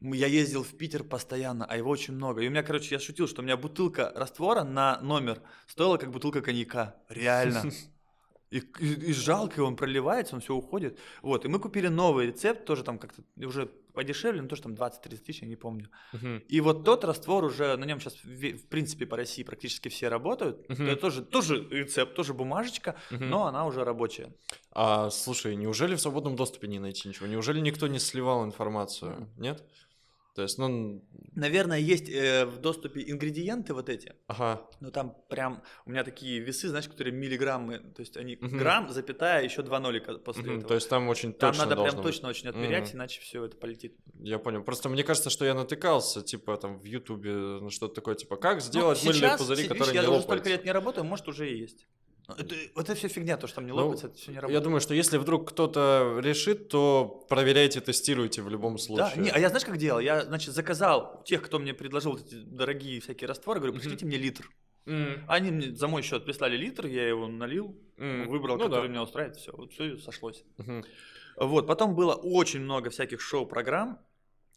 Я ездил в Питер постоянно, а его очень много. И у меня, короче, я шутил, что у меня бутылка раствора на номер стоила как бутылка коньяка. Реально. И, и- и жалко, он проливается, он все уходит. Вот, и мы купили новый рецепт, тоже там как-то уже подешевле, ну тоже там 20-30 тысяч, я не помню. Мгм. И вот тот раствор уже, на нем сейчас в принципе по России практически все работают. Мгм. Это тоже, тоже рецепт, тоже бумажечка, Мгм. но она уже рабочая. А слушай, неужели в свободном доступе не найти ничего? Неужели никто не сливал информацию? Нет? То есть, ну, Наверное, есть э, в доступе ингредиенты вот эти, ага. Ну там прям у меня такие весы, знаешь, которые миллиграммы, то есть они Мгм. грамм, запятая, еще два нолика после Мгм, этого. То есть там очень там точно надо прям быть. точно очень отмерять, Мгм. иначе все это полетит. Я понял. Просто мне кажется, что я натыкался, типа, там, в Ютубе на что-то такое, типа, как Ну, сделать мыльные сейчас, пузыри, видишь, которые я не уже лопаются. столько лет не работаю, может уже и есть. Ну, Это, это все фигня, то, что там не Ну, лопается, это все не работает. Я думаю, что если вдруг кто-то решит, то проверяйте, тестируйте в любом Да, случае. не, а я знаешь, как делал? Я, значит, заказал тех, кто мне предложил вот эти дорогие всякие растворы, говорю, пришлите мне литр. М, Они мне за мой счет прислали литр, я его налил, м. выбрал, Ну который да. меня устраивает, все, вот все сошлось. Мгм. Вот, потом было очень много всяких шоу-программ.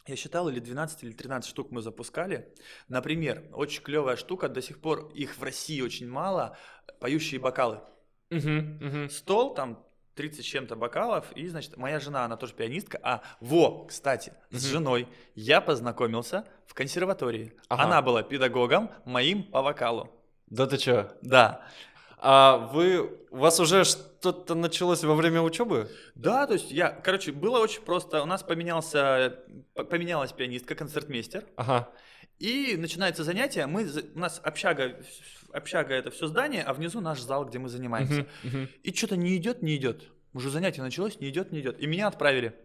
Я считал, или 12, или 13 штук мы запускали. Например, очень клевая штука, до сих пор их в России очень мало, поющие бокалы. Мгм, мгм. Стол, там 30 с чем-то бокалов, и, значит, моя жена, она тоже пианистка. А, во, кстати, с Мгм. женой я познакомился в консерватории. Ага. Она была педагогом моим по вокалу. Да ты чё? Да. А вы, у вас уже что-то началось во время учебы? Да, то есть я, короче, было очень просто. У нас поменялся, поменялась пианистка, концертмейстер. Ага. И начинается занятие. Мы, у нас общага, общага это все здание, а внизу наш зал, где мы занимаемся. И что-то не идет, не идет. Уже занятие началось, не идет, не идет. И меня отправили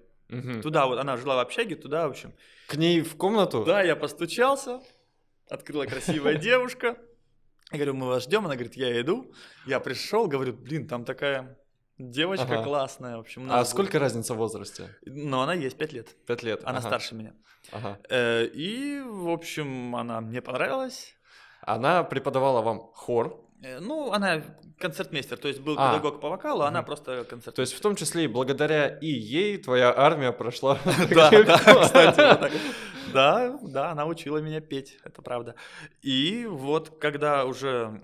туда, вот она жила в общаге, туда, в общем. К ней в комнату? Да, я постучался, открыла красивая девушка. Я говорю, мы вас ждем. Она говорит, я иду. Я пришел, говорю, блин, там такая девочка Ага. классная. В общем, А надо сколько будет». разница в возрасте? Ну, она есть пять лет. Пять лет. Она Ага, старше меня. Ага. Э, И, в общем, она мне понравилась. Она преподавала вам хор, Э, Ну, она концертмейстер, то есть был А. педагог по вокалу, а она просто концертмейстер. то есть в том числе и благодаря и ей твоя армия прошла. Да, кстати. да, да, она учила меня петь, это правда. И вот когда уже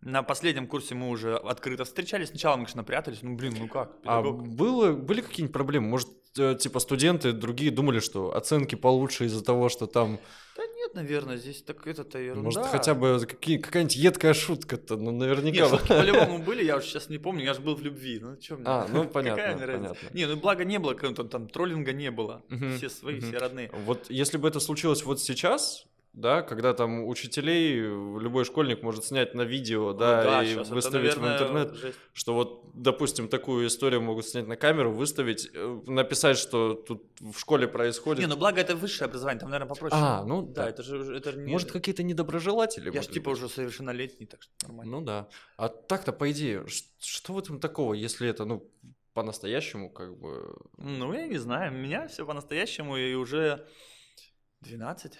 на последнем курсе мы уже открыто встречались, сначала мы, конечно, прятались, ну блин, ну как, А педагог. было, были какие-нибудь проблемы? Может, типа студенты другие думали, что оценки получше из-за того, что там, Да нет, наверное, здесь так это-то ерунда. может, хотя бы какие, какая-нибудь едкая шутка-то, ну, наверняка. Нет, шутки по-любому были, я уже сейчас не помню, я же был в любви, ну что мне? А, ну, Какая понятно, мне разница? понятно. Не, ну благо не было, какого-то там троллинга не было, Мгм, все свои, мгм. все родные. Вот если бы это случилось вот сейчас, да, когда там учителей любой школьник может снять на видео, да, и щас это, выставить в наверное, интернет, жесть. что вот, допустим, такую историю могут снять на камеру, выставить, э, написать, что тут в школе происходит. Не, ну благо это высшее образование, там, наверное, попроще. а, ну Да, да. это же это же не... Может, какие-то недоброжелатели? Я ж могут типа быть. уже совершеннолетний, так что нормально. Ну да. А так-то, по идее, что в этом такого, если это, ну, по-настоящему, как бы... Ну, я не знаю, меня все по-настоящему, и уже 12,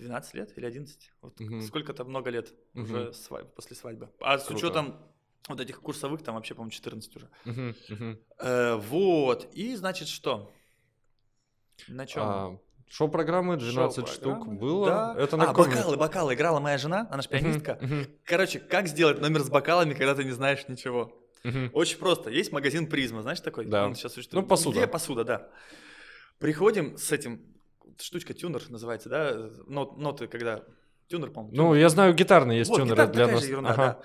12 лет или 11. Вот Мгм. сколько-то много лет Мгм. уже свадьбы, после свадьбы. А с Круто. учетом вот этих курсовых, там вообще, по-моему, 14 уже. Мгм. Э, вот, и значит что? На чем? А, Шоу-программы 12 штук было. Да. Это а, бокалы, бокалы. Играла моя жена, она же пианистка. Короче, как сделать номер с бокалами, когда ты не знаешь ничего? Очень просто. Есть магазин Призма, знаешь такой? Да. Он сейчас существует. Ну, посуда. Где посуда, да. Приходим с этим, штучка тюнер называется, да? Нот, ноты, когда... Тюнер, по-моему. Ну, я знаю, гитарные есть вот, тюнеры для нас. Же ерунда, ага. да.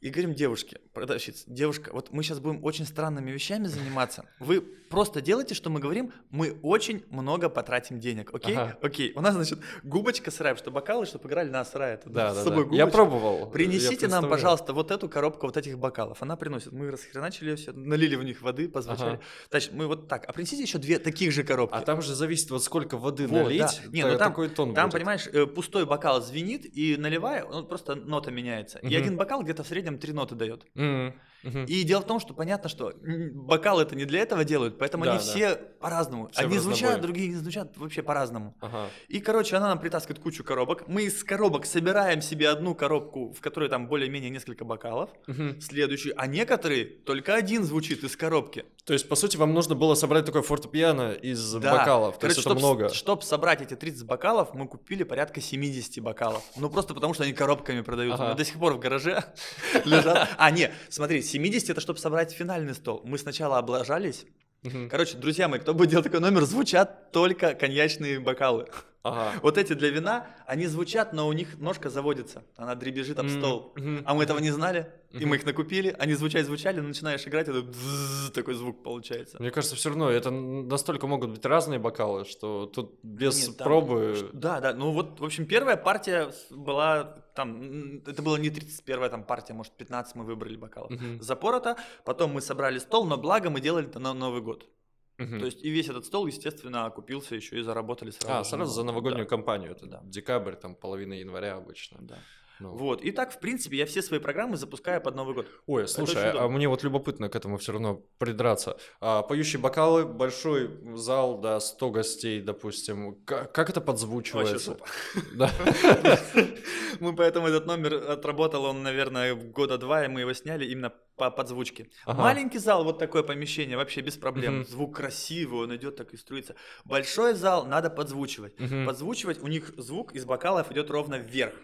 И говорим девушке, продавщице, девушка, вот мы сейчас будем очень странными вещами заниматься. Вы просто делайте, что мы говорим, мы очень много потратим денег, окей? Ага. Окей. У нас, значит, губочка сырая, что бокалы, чтобы играли на сырая. Да, да, да. Я пробовал. Принесите нам, пожалуйста, вот эту коробку вот этих бокалов. Она приносит. Мы расхреначили все, налили в них воды, позвучали. Ага. Значит, мы вот так. А принесите еще две таких же коробки. А там же зависит, вот сколько воды вот, налить, да. Не, ну там, такой тон Там, будет. понимаешь, э, пустой бокал звенит, и наливая, он просто нота меняется. Угу. И один бокал где-то в среднем три ноты дает. Mm-hmm. И дело в том, что понятно, что бокалы это не для этого делают, поэтому да, они да. все по-разному. Все Одни звучат, другие не звучат вообще по-разному. Ага. И, короче, она нам притаскивает кучу коробок. Мы из коробок собираем себе одну коробку, в которой там более-менее несколько бокалов, угу. следующую, а некоторые только один звучит из коробки. То есть, по сути, вам нужно было собрать такое фортепиано из да. бокалов. То Короче, есть, это много. Чтобы собрать эти 30 бокалов, мы купили порядка 70 бокалов. Ну, просто потому, что они коробками продаются. Ага. до сих пор в гараже лежат. А, не, смотри, 70 это чтобы собрать финальный стол. Мы сначала облажались. Короче, друзья мои, кто будет делать такой номер, звучат только коньячные бокалы. Ага. Вот эти для вина, они звучат, но у них ножка заводится, она дребезжит об стол. Mm-hmm. А мы этого не знали, и мы их накупили, они звучать звучали, но начинаешь играть, это такой звук получается. Мне кажется, все равно это настолько могут быть разные бокалы, что тут без Нет, там, пробы... Да, да, ну вот, в общем, первая партия была там, это было не 31-я там партия, может 15 мы выбрали бокалов. Uh-huh. Запорота, потом мы собрали стол, но благо мы делали это на Новый год. Угу. То есть и весь этот стол, естественно, окупился еще и заработали сразу. А, сразу за новогоднюю да. кампанию. Это да. декабрь, там половина января обычно. Да. Ну. Вот. И так, в принципе, я все свои программы запускаю под Новый год. Ой, слушай, а мне вот любопытно к этому все равно придраться. А, поющие бокалы, большой зал, да, 100 гостей, допустим. Как, как это подзвучивается? Мы поэтому этот номер отработал, он, наверное, года два, и мы его сняли именно по подзвучке. Ага. Маленький зал, вот такое помещение, вообще без проблем. Звук красивый, он идет так и струится. Большой зал надо подзвучивать. Подзвучивать у них звук из бокалов идет ровно вверх.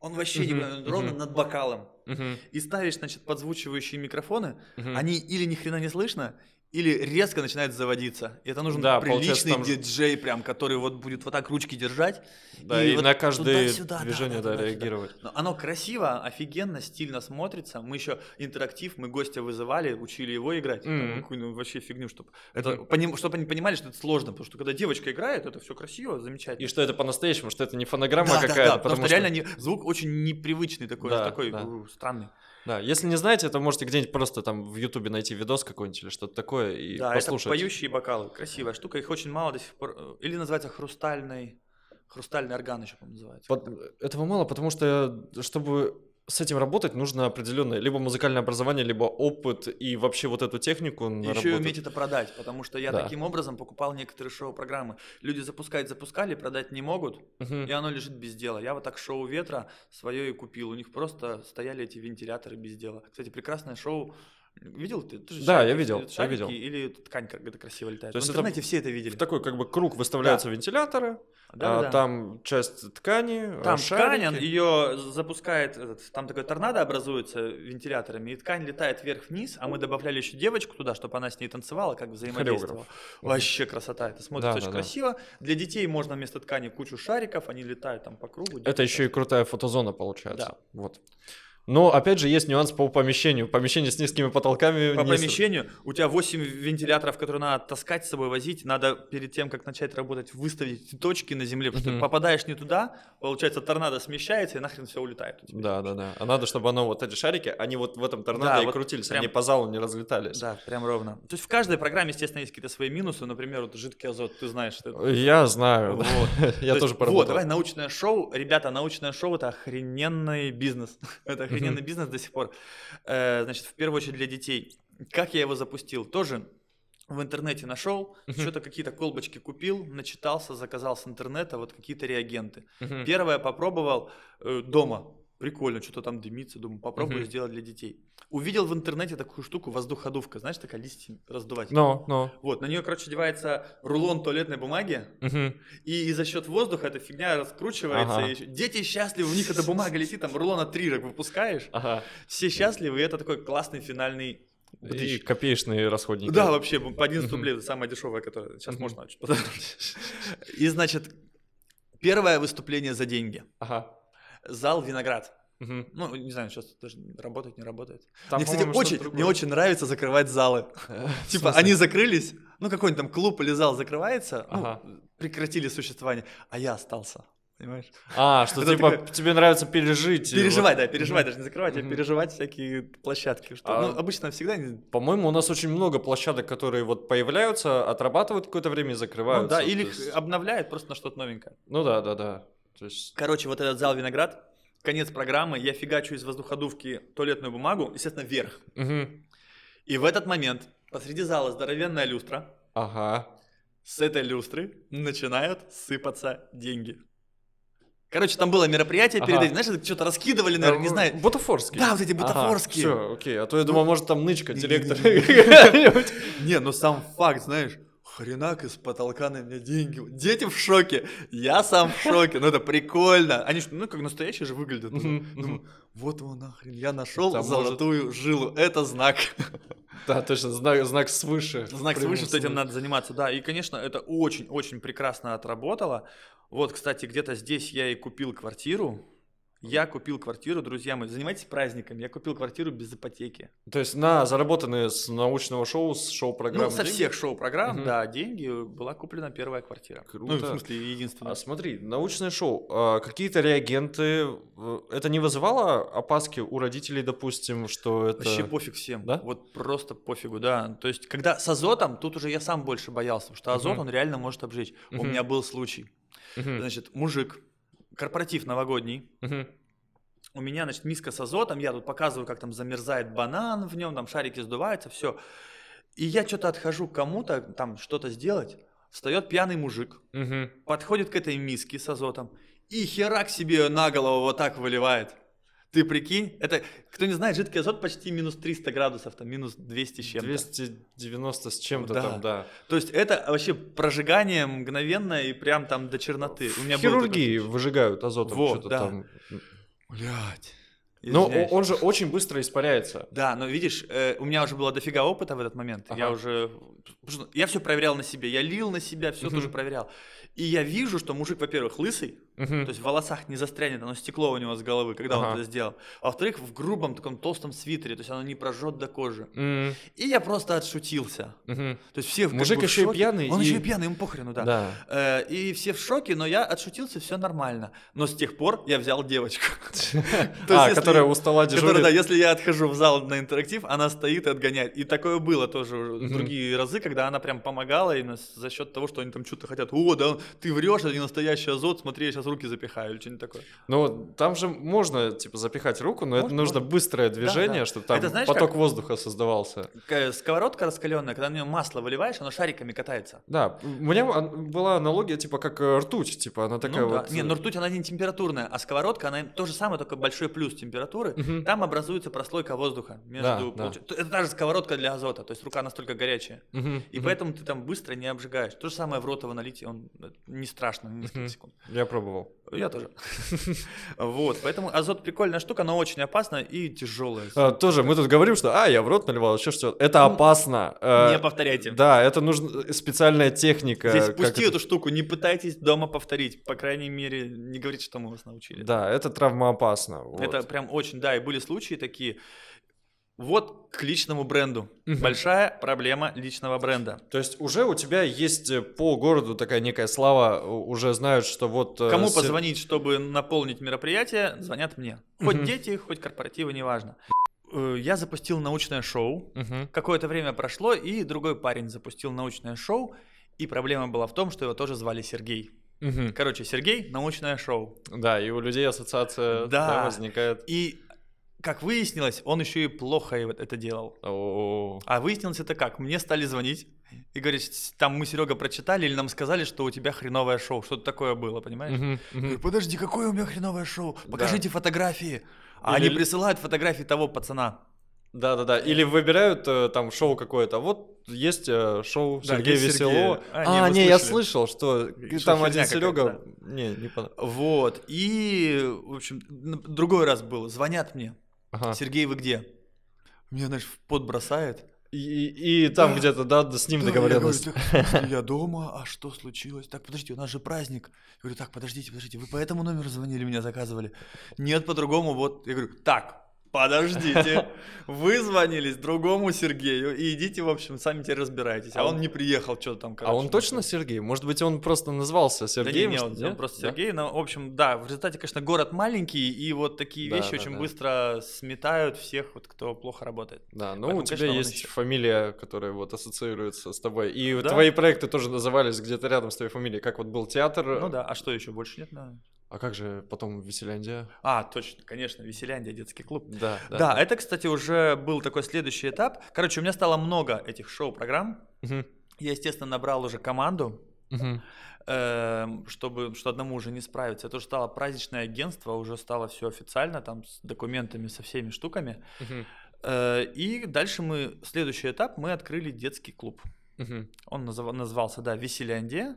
Он вообще uh-huh, не ровно uh-huh. над бокалом. Uh-huh. И ставишь, значит, подзвучивающие микрофоны, uh-huh. они или ни хрена не слышно, или резко начинает заводиться. И это нужен да, приличный там... диджей, прям, который вот будет вот так ручки держать. Да, и, и вот на каждое движение да, да, да, реагировать. Но оно красиво, офигенно, стильно смотрится. Мы еще интерактив, мы гостя вызывали, учили его играть. Mm-hmm. Там, какую вообще фигню, чтобы, это, mm-hmm. поним, чтобы они понимали, что это сложно. Потому что когда девочка играет, это все красиво, замечательно. И что это по-настоящему, что это не фонограмма да, какая-то. Да, да, потому, потому что, что реально не, звук очень непривычный такой, да, такой да. странный. Да, если не знаете, то можете где-нибудь просто там в Ютубе найти видос какой-нибудь или что-то такое и да, послушать. Да, это поющие бокалы, красивая штука, их очень мало до сих пор. Э, или называется хрустальный, хрустальный орган еще, по-моему, называется. Под... Этого мало, потому что чтобы с этим работать нужно определенное либо музыкальное образование, либо опыт и вообще вот эту технику Еще и уметь это продать, потому что я да. таким образом покупал некоторые шоу-программы. Люди запускать запускали, продать не могут, угу. и оно лежит без дела. Я вот так шоу «Ветра» свое и купил. У них просто стояли эти вентиляторы без дела. Кстати, прекрасное шоу Видел ты? ты же да, шарики, я видел, я видел. Или ткань как это красиво летает. То есть в интернете это все это видели. В такой как бы круг выставляются да. вентиляторы, да, а, да. там часть ткани, Там шарики. ткань, ее запускает, там такой торнадо образуется вентиляторами, и ткань летает вверх-вниз, а мы добавляли еще девочку туда, чтобы она с ней танцевала, как взаимодействовала. Хореограф. Вообще красота, это смотрится да, очень да, красиво. Да. Для детей можно вместо ткани кучу шариков, они летают там по кругу. Это еще и крутая фотозона получается. Да. Вот. Но, опять же, есть нюанс по помещению. Помещение с низкими потолками. По не... помещению у тебя 8 вентиляторов, которые надо таскать с собой, возить. Надо перед тем, как начать работать, выставить точки на земле. Потому что попадаешь не туда, получается, торнадо смещается, и нахрен все улетает. Да, да, да. А надо, чтобы оно, вот эти шарики, они вот в этом торнадо да, и вот крутились, прям... они по залу не разлетались. Да, прям ровно. То есть в каждой программе, естественно, есть какие-то свои минусы. Например, вот жидкий азот, ты знаешь, что это. Я знаю. Вот. Я тоже поработал. Вот, давай научное шоу. Ребята, научное шоу — это охрененный бизнес. Это охрененный бизнес до сих пор. Э, значит, в первую очередь для детей. Как я его запустил? Тоже в интернете нашел, uh-huh. что-то какие-то колбочки купил, начитался, заказал с интернета вот какие-то реагенты. Uh-huh. Первое попробовал э, дома. Прикольно, что-то там дымится, думаю, попробую Мгм. сделать для детей. Увидел в интернете такую штуку, воздуходувка, знаешь, такая листья раздувать. Но, но. Вот, на нее, короче, одевается рулон туалетной бумаги, Мгм. и, за счет воздуха эта фигня раскручивается. Ага. и Дети счастливы, у них эта бумага летит, там рулона три так выпускаешь. Ага. Все счастливы, и это такой классный финальный И копеечные расходники. Да, вообще, по 11 Мгм. рублей, это самая дешевая, которая сейчас можно. И, значит, первое выступление за деньги. Ага. Зал «Виноград». Мгм. Ну, не знаю, сейчас даже работает, не работает. Там, мне, кстати, очень, мне очень нравится закрывать залы. Типа, они закрылись, ну, какой-нибудь там клуб или зал закрывается, ну, прекратили существование, а я остался. Понимаешь? А, что Это типа такое- тебе нравится пережить. Переживать, вот- да, переживать, даже не закрывать, а переживать всякие площадки. Что, А- ну, обычно всегда. По-моему, у нас очень много площадок, которые вот появляются, отрабатывают какое-то время и Ну, закрываются. да, То или их есть- обновляют просто на что-то новенькое. Ну да, да, да. То есть... Короче, вот этот зал «Виноград», конец программы, я фигачу из воздуходувки туалетную бумагу, естественно, вверх. Мгм. И в этот момент посреди зала здоровенная люстра, Ага. с этой люстры начинают сыпаться деньги. Короче, там было мероприятие перед Ага. этим, знаешь, что-то раскидывали, наверное, не Э, знаю. Бутафорский. Да, вот эти бутафорские. Все, окей. А то я думал, может там нычка, директор. Не, ну сам факт, знаешь, хренак из потолка на меня деньги. Дети в шоке, я сам в шоке, ну это прикольно. Они ж, ну как настоящие же выглядят. Думаю, вот его нахрен, я нашел золотую жилу, это знак. Да, точно, знак, знак свыше. Знак свыше, что этим надо заниматься, да. И, конечно, это очень-очень прекрасно отработало. Вот, кстати, где-то здесь я и купил квартиру. Я купил квартиру, друзья мои, занимайтесь праздниками. Я купил квартиру без ипотеки. То есть на заработанные с научного шоу, с шоу-программы Ну, со деньги? всех шоу-программ, Мгм. да, деньги была куплена первая квартира. Круто. Ну, в смысле, единственная. А смотри, научное шоу, а какие-то реагенты, э, это не вызывало опаски у родителей, допустим, что это... Вообще пофиг всем. Да? Вот просто пофигу, да. То есть, когда с азотом, тут уже я сам больше боялся, потому что азот, Мгм. он реально может обжечь. У Мгм. меня был случай. Мгм, Значит, мужик, корпоратив новогодний, мгм. у меня, значит, миска с азотом, я тут показываю, как там замерзает банан в нем, там шарики сдуваются, все. И я что-то отхожу к кому-то, там что-то сделать, встает пьяный мужик, Мгм. подходит к этой миске с азотом и херак себе на голову вот так выливает. Ты прикинь, это, кто не знает, жидкий азот почти минус 300 градусов, там минус 200 с чем-то. 290 с чем-то Да. там, да. То есть это вообще прожигание мгновенное и прям там до черноты. У меня хирургии выжигают азотом Вот, что-то да. там. Блядь. Но Извиняюсь. о- он же очень быстро испаряется. Да, но видишь, э, у меня уже было дофига опыта в этот момент. Я Ага. уже... Я все проверял на себе. Я лил на себя, все Мгм. тоже проверял. И я вижу, что мужик, во-первых, лысый, Мгм. то есть в волосах не застрянет, оно стекло у него с головы, когда он Ага. это сделал. А во-вторых, в грубом таком толстом свитере, то есть оно не прожжет до кожи. М, И я просто отшутился. мгм. То есть все как Мужик в еще и пьяный Он и- еще и пьяный, ему похрену, да. Да. Э, И все в шоке, но я отшутился, все нормально. Но с тех пор я взял девочку. А, которая у стола Которая, да, дежурит. если я отхожу в зал на интерактив, она стоит и отгоняет. И такое было тоже в другие разы, когда она прям помогала и нас- за счет того, что они там что-то хотят. О, да, ты врешь, это не настоящий азот, смотри, я сейчас руки запихаю или что-нибудь такое. Ну, там же можно, типа, запихать руку, но это Можно, нужно можно. быстрое движение, да. чтобы там Это знаешь, поток как- воздуха создавался. К- Сковородка раскаленная, когда на нее масло выливаешь, оно шариками катается. Да, у меня была аналогия, типа, как э, ртуть, типа, она такая ну, да. вот... Не, но ртуть, она не температурная, а сковородка, она то же самое, только большой плюс температуры. Мгм. Там образуется прослойка воздуха между... Да, да. Это та же сковородка для азота, то есть рука настолько горячая. Мгм, И мгм. поэтому ты там быстро не обжигаешь. То же самое в рот его налить, он э, не страшно, на несколько Мгм. секунд. Я пробовал. Я тоже. Вот, поэтому азот прикольная штука, но очень опасна и тяжелая. А, тоже мы тут говорим, что, а, я в рот наливал, еще что Это Ну, опасно. Э, Не повторяйте. Да, это нужна специальная техника. Здесь пусти эту штуку, не пытайтесь дома повторить. По крайней мере, не говорите, что мы вас научили. Да, это травмоопасно. Это прям очень, да, и были случаи такие. Вот к личному бренду. Мгм. Большая проблема личного бренда. То есть уже у тебя есть э, по городу такая некая слава, уже знают, что вот... э, Кому се- позвонить, чтобы наполнить мероприятие, звонят мне. Хоть Мгм. дети, хоть корпоративы, неважно. Э, Я запустил научное шоу. Мгм. Какое-то время прошло, и другой парень запустил научное шоу. И проблема была в том, что его тоже звали Сергей. Мгм. Короче, Сергей, научное шоу. Да, и у людей ассоциация Да. да, возникает. И как выяснилось, он еще и плохо это делал. О-о-о. А выяснилось это как? Мне стали звонить и говорить, там мы, Серега, прочитали или нам сказали, что у тебя хреновое шоу. Что-то такое было, понимаешь? Я мгм. говорю, Подожди, какое у меня хреновое шоу? Покажите фотографии. А Или- они присылают фотографии того пацана. Да-да-да. Или выбирают э, там шоу какое-то. Вот есть э, шоу Да, Сергея есть Сергей. Веселова. А, А, не, не, вы я слышал, что Что там один Серега. какая-то, Не, не понравилось. Вот. И, в общем, другой раз был. Звонят мне. Ага. Сергей, вы где? Меня, знаешь, в пот бросает. И, и- и там Да. где-то, да, с ним Да, я договоренность. говорю, «Так, в смысле, я дома, а что случилось? Так, подождите, у нас же праздник. Я говорю, так, подождите, подождите, вы по этому номеру звонили, меня заказывали? Нет, по-другому, вот. Я говорю, так, подождите, вы звонились другому Сергею, и идите, в общем, сами теперь разбирайтесь. А А он он- не приехал, что-то там, А короче, он точно Сергей? Может быть, он просто назвался Да не, Сергеем? не, что- он, он нет? просто Да? Сергей. Но, в общем, да, в результате, конечно, город маленький, и вот такие Да, вещи да, очень да. быстро сметают всех, вот, кто плохо работает. Да, ну Поэтому, у тебя конечно, он есть еще- фамилия, которая вот ассоциируется с тобой. И Да. твои проекты тоже назывались где-то рядом с твоей фамилией. Как вот был театр. Ну да, а что еще больше нет? на- А как же потом Веселяндия? А, точно, конечно, Веселяндия, детский клуб. Да, Да, это, кстати, уже был такой следующий этап. Короче, у меня стало много этих шоу-программ. Мгм, Я, естественно, набрал уже команду, мгм. эм, чтобы что одному уже не справиться. Это уже стало праздничное агентство, уже стало все официально, там с документами, со всеми штуками. Мгм, Э, И дальше мы, следующий этап, мы открыли детский клуб. мгм. Он называ- назывался, да, Веселяндия.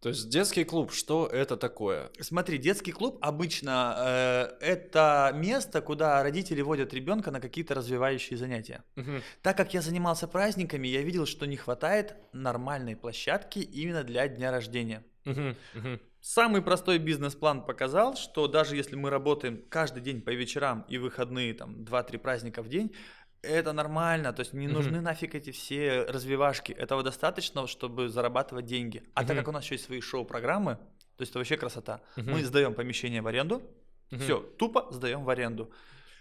То есть детский клуб, что это такое? Смотри, детский клуб обычно э, это место, куда родители водят ребенка на какие-то развивающие занятия. Мгм, Так как я занимался праздниками, я видел, что не хватает нормальной площадки именно для дня рождения. мгм, мгм. Самый простой бизнес-план показал, что даже если мы работаем каждый день по вечерам и выходные, там, 2-3 праздника в день, это нормально, то есть не нужны нафиг эти все развивашки. Этого достаточно, чтобы зарабатывать деньги. А так Мгм. как у нас еще есть свои шоу-программы, то есть это вообще красота. Мгм. Мы сдаем помещение в аренду, Мгм. все, тупо сдаем в аренду.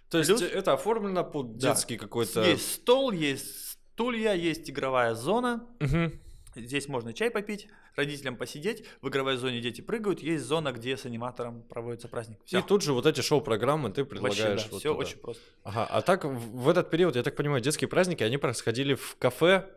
То есть Плюс- это оформлено под Да. детский какой-то... Есть стол, есть стулья, есть игровая зона. Мгм. Здесь можно чай попить, родителям посидеть. В игровой зоне дети прыгают. Есть зона, где с аниматором проводится праздник. Все. И тут же вот эти шоу-программы ты предлагаешь. вот все туда. очень просто. Ага, а так в этот период, я так понимаю, детские праздники, они происходили в кафе,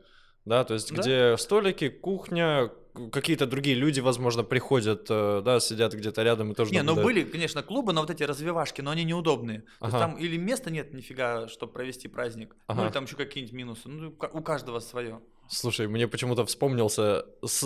да, то есть Да. где столики, кухня, какие-то другие люди, возможно, приходят, э, да, сидят где-то рядом и тоже Не, ну наблюдают. были, конечно, клубы, но вот эти развивашки, но они неудобные. Ага. там или места нет нифига, чтобы провести праздник, ну Ага. или там еще какие-нибудь минусы. Ну, у каждого свое. Слушай, мне почему-то вспомнился с...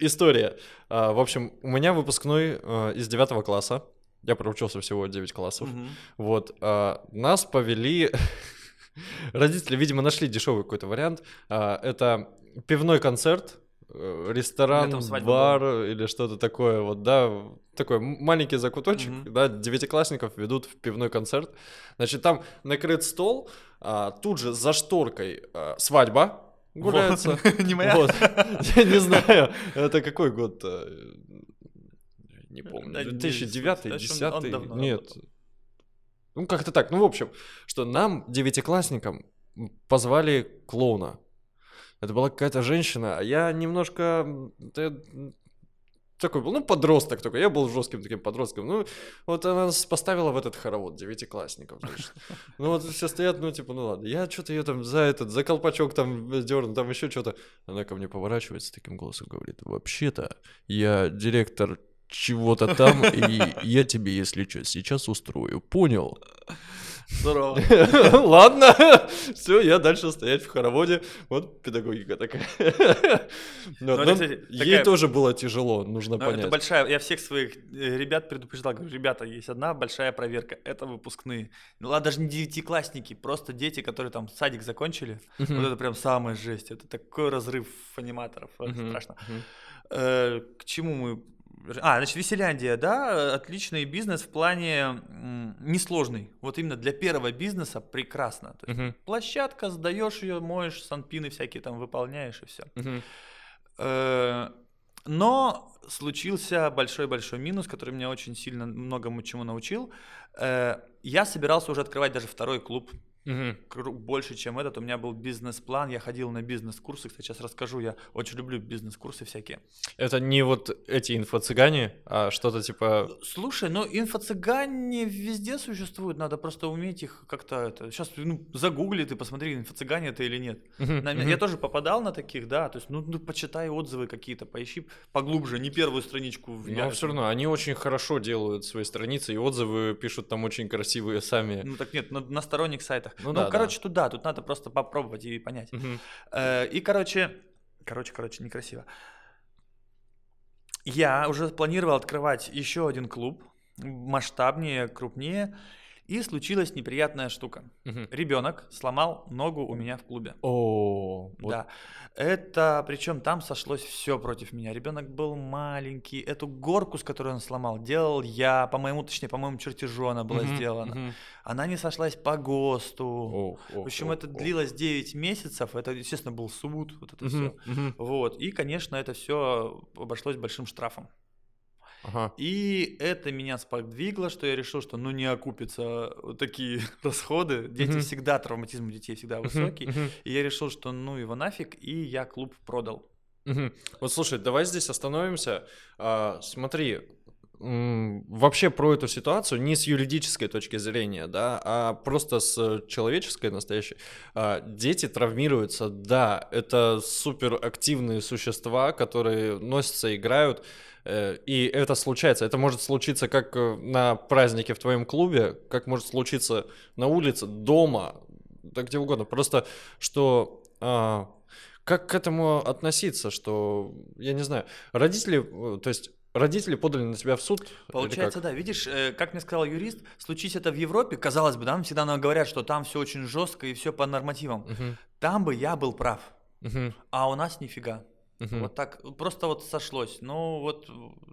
история. А, в общем, у меня выпускной э, из девятого класса. Я проучился всего 9 классов. Вот, а, нас повели... Родители, видимо, нашли дешевый какой-то вариант. А, это пивной концерт, э, ресторан, бар или что-то такое. Вот, да, такой маленький закуточек, Мгм. да, девятиклассников ведут в пивной концерт. Значит, там накрыт стол, а, тут же за шторкой а, свадьба гуляется. Не моя? Вот. Я не знаю, это какой год? э, Не помню. Да, не 2009, суть. В общем, 10 он давно Нет. работал. Ну, как-то так. Ну, в общем, что нам, девятиклассникам, позвали клоуна. Это была какая-то женщина, а я немножко... такой был, ну, подросток такой. Я был жестким таким подростком. Ну, вот она нас поставила в этот хоровод девятиклассников. Ну, вот все стоят, ну, типа, ну, ладно. Я что-то ее там за этот, за колпачок там дерну, там еще что-то. Она ко мне поворачивается таким голосом, говорит, вообще-то я директор чего-то там, и я тебе, если что, сейчас устрою. Понял? Здорово. Ладно, все, я дальше стоять в хороводе. Вот педагогика такая. Но- это, но кстати, Ей такая- тоже было тяжело, нужно Ну, это понять. большая, я всех своих э, ребят предупреждал, говорю, ребята, есть одна большая проверка, это выпускные. Ну ладно, даже не девятиклассники, просто дети, которые там садик закончили. Вот это прям самая жесть, это такой разрыв аниматоров, страшно. Э, к чему мы... А, значит, Веселяндия, да, отличный бизнес в плане м, несложный. Вот именно для первого бизнеса прекрасно. То есть Мгм. площадка, сдаешь ее, моешь, санпины всякие там выполняешь и все. Мгм. Э, Но случился большой-большой минус, который меня очень сильно многому чему научил. Э, Я собирался уже открывать даже второй клуб. Угу. Больше, чем этот. У меня был бизнес-план, я ходил на бизнес-курсы. Кстати, сейчас расскажу, я очень люблю бизнес-курсы всякие. Это не вот эти инфо-цыгане, а что-то типа... Слушай, ну инфо-цыгане везде существуют, надо просто уметь их как-то... Это... Сейчас ну, загугли ты, посмотри, инфо-цыгане это или нет. Uh-huh, на... uh-huh. Я тоже попадал на таких, да, то есть ну, ну почитай отзывы какие-то, поищи поглубже, не первую страничку. В... Но все равно, они очень хорошо делают свои страницы, и отзывы пишут там очень красивые сами. Ну так нет, на, на сторонних сайтах. Ну, ну да, короче, да. тут да, тут надо просто попробовать и понять. Э, и, короче, короче, короче, некрасиво. Я уже планировал открывать еще один клуб, масштабнее, крупнее. И случилась неприятная штука. Угу. Ребенок сломал ногу у меня в клубе. О, вот. да. Это, причем там сошлось все против меня. Ребенок был маленький. Эту горку, с которой он сломал, делал я, по моему, точнее, по моему чертежу она была угу, сделана. Угу. Она не сошлась по ГОСТу. Ох, в общем, ох, это ох. длилось 9 месяцев. Это, естественно, был суд. Вот это угу, все. Угу. Вот. И, конечно, это все обошлось большим штрафом. Ага. И это меня сподвигло, что я решил, что ну не окупятся вот такие расходы. Дети uh-huh. всегда, травматизм у детей всегда высокий. Uh-huh. И я решил, что ну его нафиг, и я клуб продал. Угу. Вот слушай, давай здесь остановимся. А, смотри, вообще про эту ситуацию не с юридической точки зрения, да, а просто с человеческой настоящей. А, дети травмируются, да, это суперактивные существа, которые носятся, играют. Э, и это случается. Это может случиться как э, на празднике в твоем клубе, как может случиться на улице, дома, да где угодно. Просто что а, как к этому относиться, что я не знаю, родители, э, то есть Родители подали на тебя в суд? Получается, да. Видишь, как мне сказал юрист, случись это в Европе, казалось бы, да, всегда нам говорят, что там все очень жестко и все по нормативам. Угу. Там бы я был прав. Угу. А у нас нифига. Угу. Вот так, просто вот сошлось. Ну, вот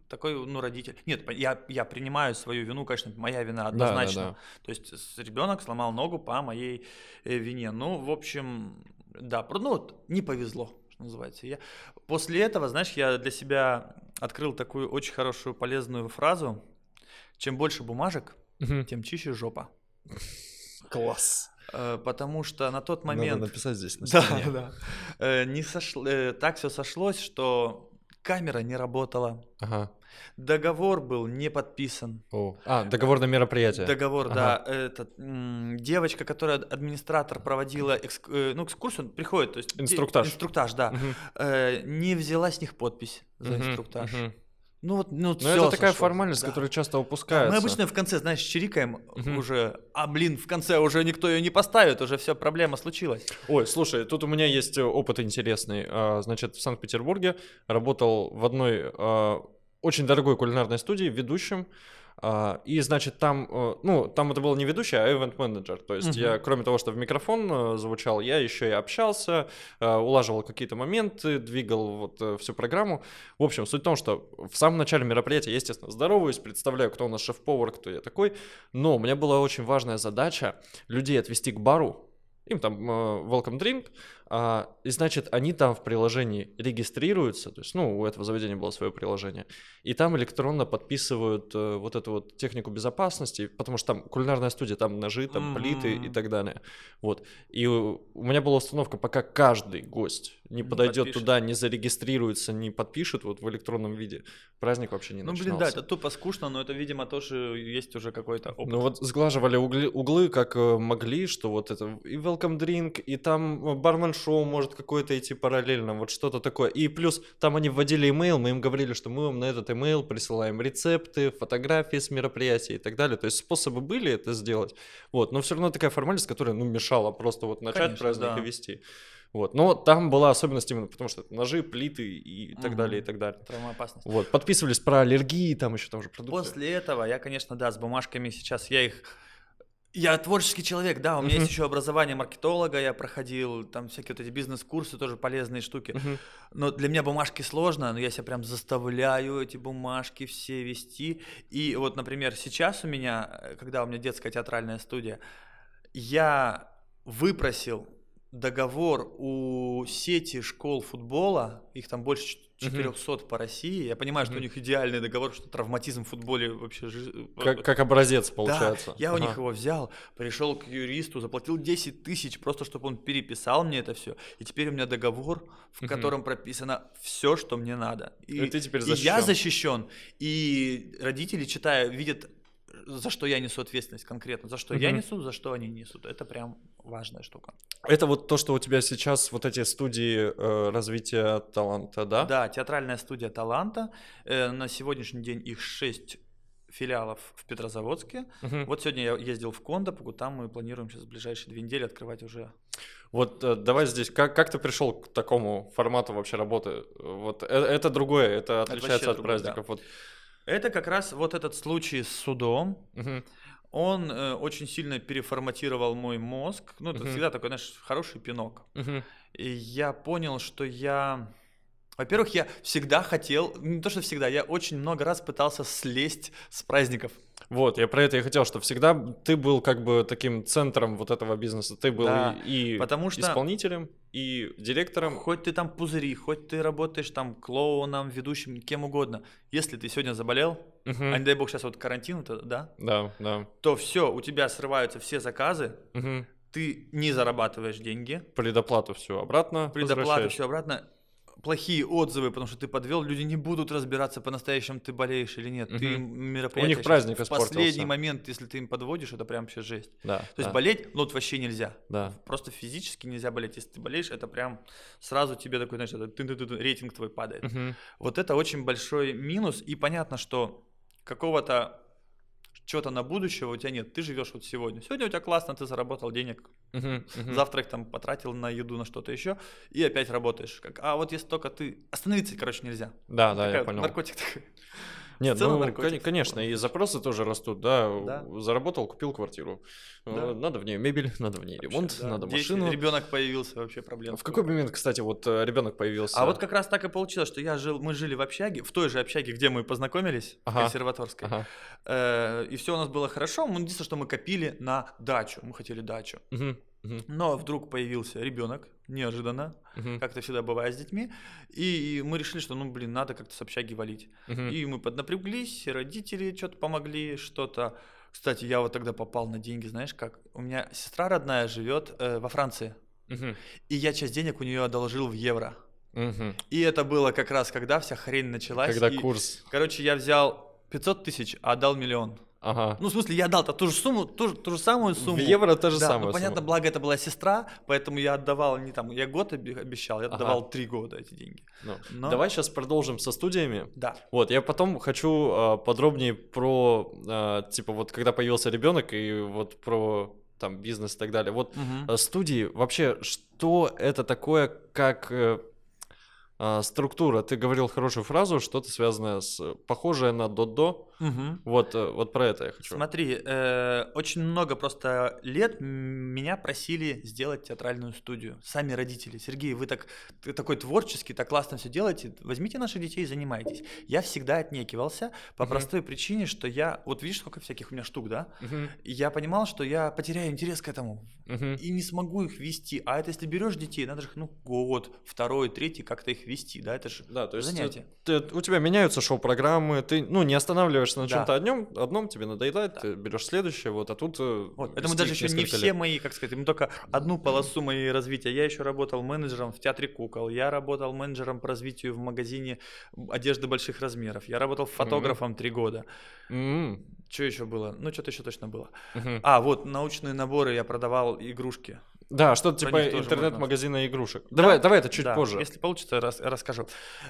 такой, ну, родитель. Нет, я, я принимаю свою вину, конечно, моя вина однозначно. Да, да, да. То есть ребенок сломал ногу по моей э, вине. Ну, в общем, да, ну, вот не повезло, что называется. Я... После этого, знаешь, я для себя открыл такую очень хорошую, полезную фразу. Чем больше бумажек, угу. тем чище жопа. Класс. Э, потому что на тот момент... Надо написать здесь на стене. Да, да. Э, не сошло... Э, так все сошлось, что камера не работала. Ага. Договор был не подписан. О. А, договор на мероприятие. Договор, ага. да. Это, девочка, которая администратор проводила экск... ну, экскурсию, приходит, то есть... Инструктаж. Инструктаж, да. Угу. Не взяла с них подпись за угу, инструктаж. Угу. Ну вот, ну, Но это такая сошло. формальность, да. которая часто упускается. Мы обычно в конце, знаешь, чирикаем угу. уже, а блин, в конце уже никто ее не поставит, уже все, проблема случилась. Ой, слушай, тут у меня есть э, опыт интересный. А, значит, в Санкт-Петербурге работал в одной а, очень дорогой кулинарной студии ведущим. Uh, и, значит, там, uh, ну, там это был не ведущий, а event менеджер. То есть uh-huh. я, кроме того, что в микрофон uh, звучал, я еще и общался, улаживал какие-то моменты, двигал вот всю программу. В общем, суть в том, что в самом начале мероприятия я, естественно, здороваюсь, представляю, кто у нас шеф-повар, кто я такой. Но у меня была очень важная задача людей отвести к бару, им там welcome drink, а, и значит, они там в приложении регистрируются, то есть, ну, у этого заведения было свое приложение, и там электронно подписывают э, вот эту вот технику безопасности, потому что там кулинарная студия, там ножи, там mm-hmm. плиты и так далее. Вот. И у, у меня была установка, пока каждый гость не подойдет подпишет. туда, не зарегистрируется, не подпишет вот в электронном виде, праздник вообще не ну, начинался. Ну, блин, да, это тупо скучно, но это, видимо, тоже есть уже какой-то опыт. Ну, вот сглаживали углы, углы как э, могли, что вот это и welcome drink, и там э, бармен шоу может какое-то идти параллельно, вот что-то такое. И плюс там они вводили имейл, мы им говорили, что мы вам на этот имейл присылаем рецепты, фотографии с мероприятий и так далее. То есть способы были это сделать, вот, но все равно такая формальность, которая, ну, мешала просто вот начать Конечно, праздник да. и вести. Вот. Но там была особенность именно потому, что ножи, плиты и так угу. далее, и так далее. Травмоопасность. Вот. Подписывались про аллергии, там еще там же продукты. После этого я, конечно, да, с бумажками сейчас я их я творческий человек, да, у меня uh-huh. есть еще образование маркетолога, я проходил там всякие вот эти бизнес-курсы, тоже полезные штуки. Uh-huh. Но для меня бумажки сложно, но я себя прям заставляю эти бумажки все вести. И вот, например, сейчас у меня, когда у меня детская театральная студия, я выпросил договор у сети школ футбола, их там больше 400 по России. Я понимаю, что у них идеальный договор, что травматизм в футболе вообще... жи- Как, как образец Да, получается. я у них Ага. его взял, пришел к юристу, заплатил 10 тысяч, просто чтобы он переписал мне это все. И теперь у меня договор, в Мгм. котором прописано все, что мне надо. И ты теперь и я защищен. защищен. И родители, читая, видят, за что я несу ответственность конкретно, за что я Мгм. несу, за что они несут. Это прям важная штука. Это вот то, что у тебя сейчас вот эти студии э, развития таланта, да? Да, театральная студия таланта. Э, на сегодняшний день их 6 филиалов в Петрозаводске. Мгм. Вот сегодня я ездил в Кондопогу, там мы планируем сейчас в ближайшие две недели открывать уже Вот э, давай здесь, как, как ты пришел к такому формату вообще работы? Вот э- это другое, это отличается вообще от другое, да. праздников. Вот. Это как раз вот этот случай с судом. Он э, очень сильно переформатировал мой мозг. Ну, это Мгм. всегда такой, знаешь, хороший пинок. Мгм. И я понял, что я... Во-первых, я всегда хотел, не то что всегда, я очень много раз пытался слезть с праздников. Вот, я про это и хотел, что всегда ты был как бы таким центром вот этого бизнеса. Ты был Да, и, и потому что- исполнителем, и директором. Хоть ты там пузыри, хоть ты работаешь там клоуном, ведущим, кем угодно. Если ты сегодня заболел, Мгм. а не дай бог сейчас вот карантин, это, да, Да, да. то все, у тебя срываются все заказы, Мгм. ты не зарабатываешь деньги, Предоплату все обратно. возвращаешь. все обратно, плохие отзывы, потому что ты подвел, люди не будут разбираться по-настоящему, ты болеешь или нет. Ты Мгм. мероприятие У них праздник в последний момент, если ты им подводишь, это прям вообще жесть. Да. То есть да, болеть, ну вот вообще нельзя. Да. Просто физически нельзя болеть. Если ты болеешь, это прям сразу тебе такой, знаешь, это тын-тын-тын, рейтинг твой падает. Мгм. Вот это очень большой минус, и понятно, что какого-то чего-то на будущее у тебя нет. Ты живешь вот сегодня. Сегодня у тебя классно, ты заработал денег, Мгм. Мгм. завтра их там потратил на еду, на что-то еще, и опять работаешь. Как, а вот если только ты... Остановиться, короче, нельзя. Да, да, я понял. Наркотик такой. Нет, ну, наркотик. конечно, и запросы тоже растут, да. Да. Заработал, купил квартиру. Да. Э, Надо в ней мебель, надо в ней ремонт, надо машину. Ребенок появился, вообще проблема. В какой момент, кстати, вот ребенок появился? А вот как раз так и получилось, что я жил, мы жили в общаге, в той же общаге, где мы познакомились, Ага. консерваторской. Ага. Э, и все у нас было хорошо. Мы единственное, что мы копили на дачу. Мы хотели дачу. Но вдруг появился ребенок, неожиданно, Мгм. как это всегда бывает с детьми. И мы решили, что, ну, блин, надо как-то с общаги валить. Мгм. И мы поднапряглись, родители что-то помогли, что-то. Кстати, я вот тогда попал на деньги, знаешь как? У меня сестра родная живет э, во Франции. Мгм. И я часть денег у нее одолжил в евро. Мгм. И это было как раз, когда вся хрень началась. Когда и, курс. Короче, я взял 500 тысяч, а отдал миллион. Ага. Ну, в смысле, я отдал ту же сумму, ту, же- ту же самую сумму. В евро та же да, самая ну, понятно, сумма. благо это была сестра, поэтому я отдавал не там, я год обещал, я Ага. отдавал три года эти деньги. Ну, Но- Давай сейчас продолжим со студиями. Да. Вот, я потом хочу а, подробнее про, а, типа, вот когда появился ребенок и вот про там бизнес и так далее. Вот а, студии, вообще, что это такое, как э, структура? Ты говорил хорошую фразу, что-то связанное с, похожее на Додо. Мгм. Вот, э, вот про это я хочу. Смотри, э, очень много просто лет меня просили сделать театральную студию. Сами родители. Сергей, вы так ты такой творческий, так классно все делаете. Возьмите наших детей и занимайтесь. Я всегда отнекивался по Мгм. простой причине, что я... Вот видишь, сколько всяких у меня штук, да? И я понимал, что я потеряю интерес к этому. мгм. И не смогу их вести. А это если берешь детей, надо же ну, год, второй, третий как-то их вести, да? Это же Да, то есть занятие. ты- у тебя меняются шоу-программы, ты, ну, не останавливаешься на Да. чем-то одном, одном тебе надоедает, ты берешь следующее, вот, а тут... э, Вот, это мы вести даже еще не все лет. мои, как сказать, мы только одну полосу моей развития. Я еще работал менеджером в театре кукол, я работал менеджером по развитию в магазине одежды больших размеров, я работал фотографом три года. М, Что еще было? Ну, что-то еще точно было. мгм. А, вот, научные наборы, я продавал игрушки. Да, что-то типа интернет-магазина игрушек. Давай, давай это чуть Да, позже. Если получится, рас- расскажу.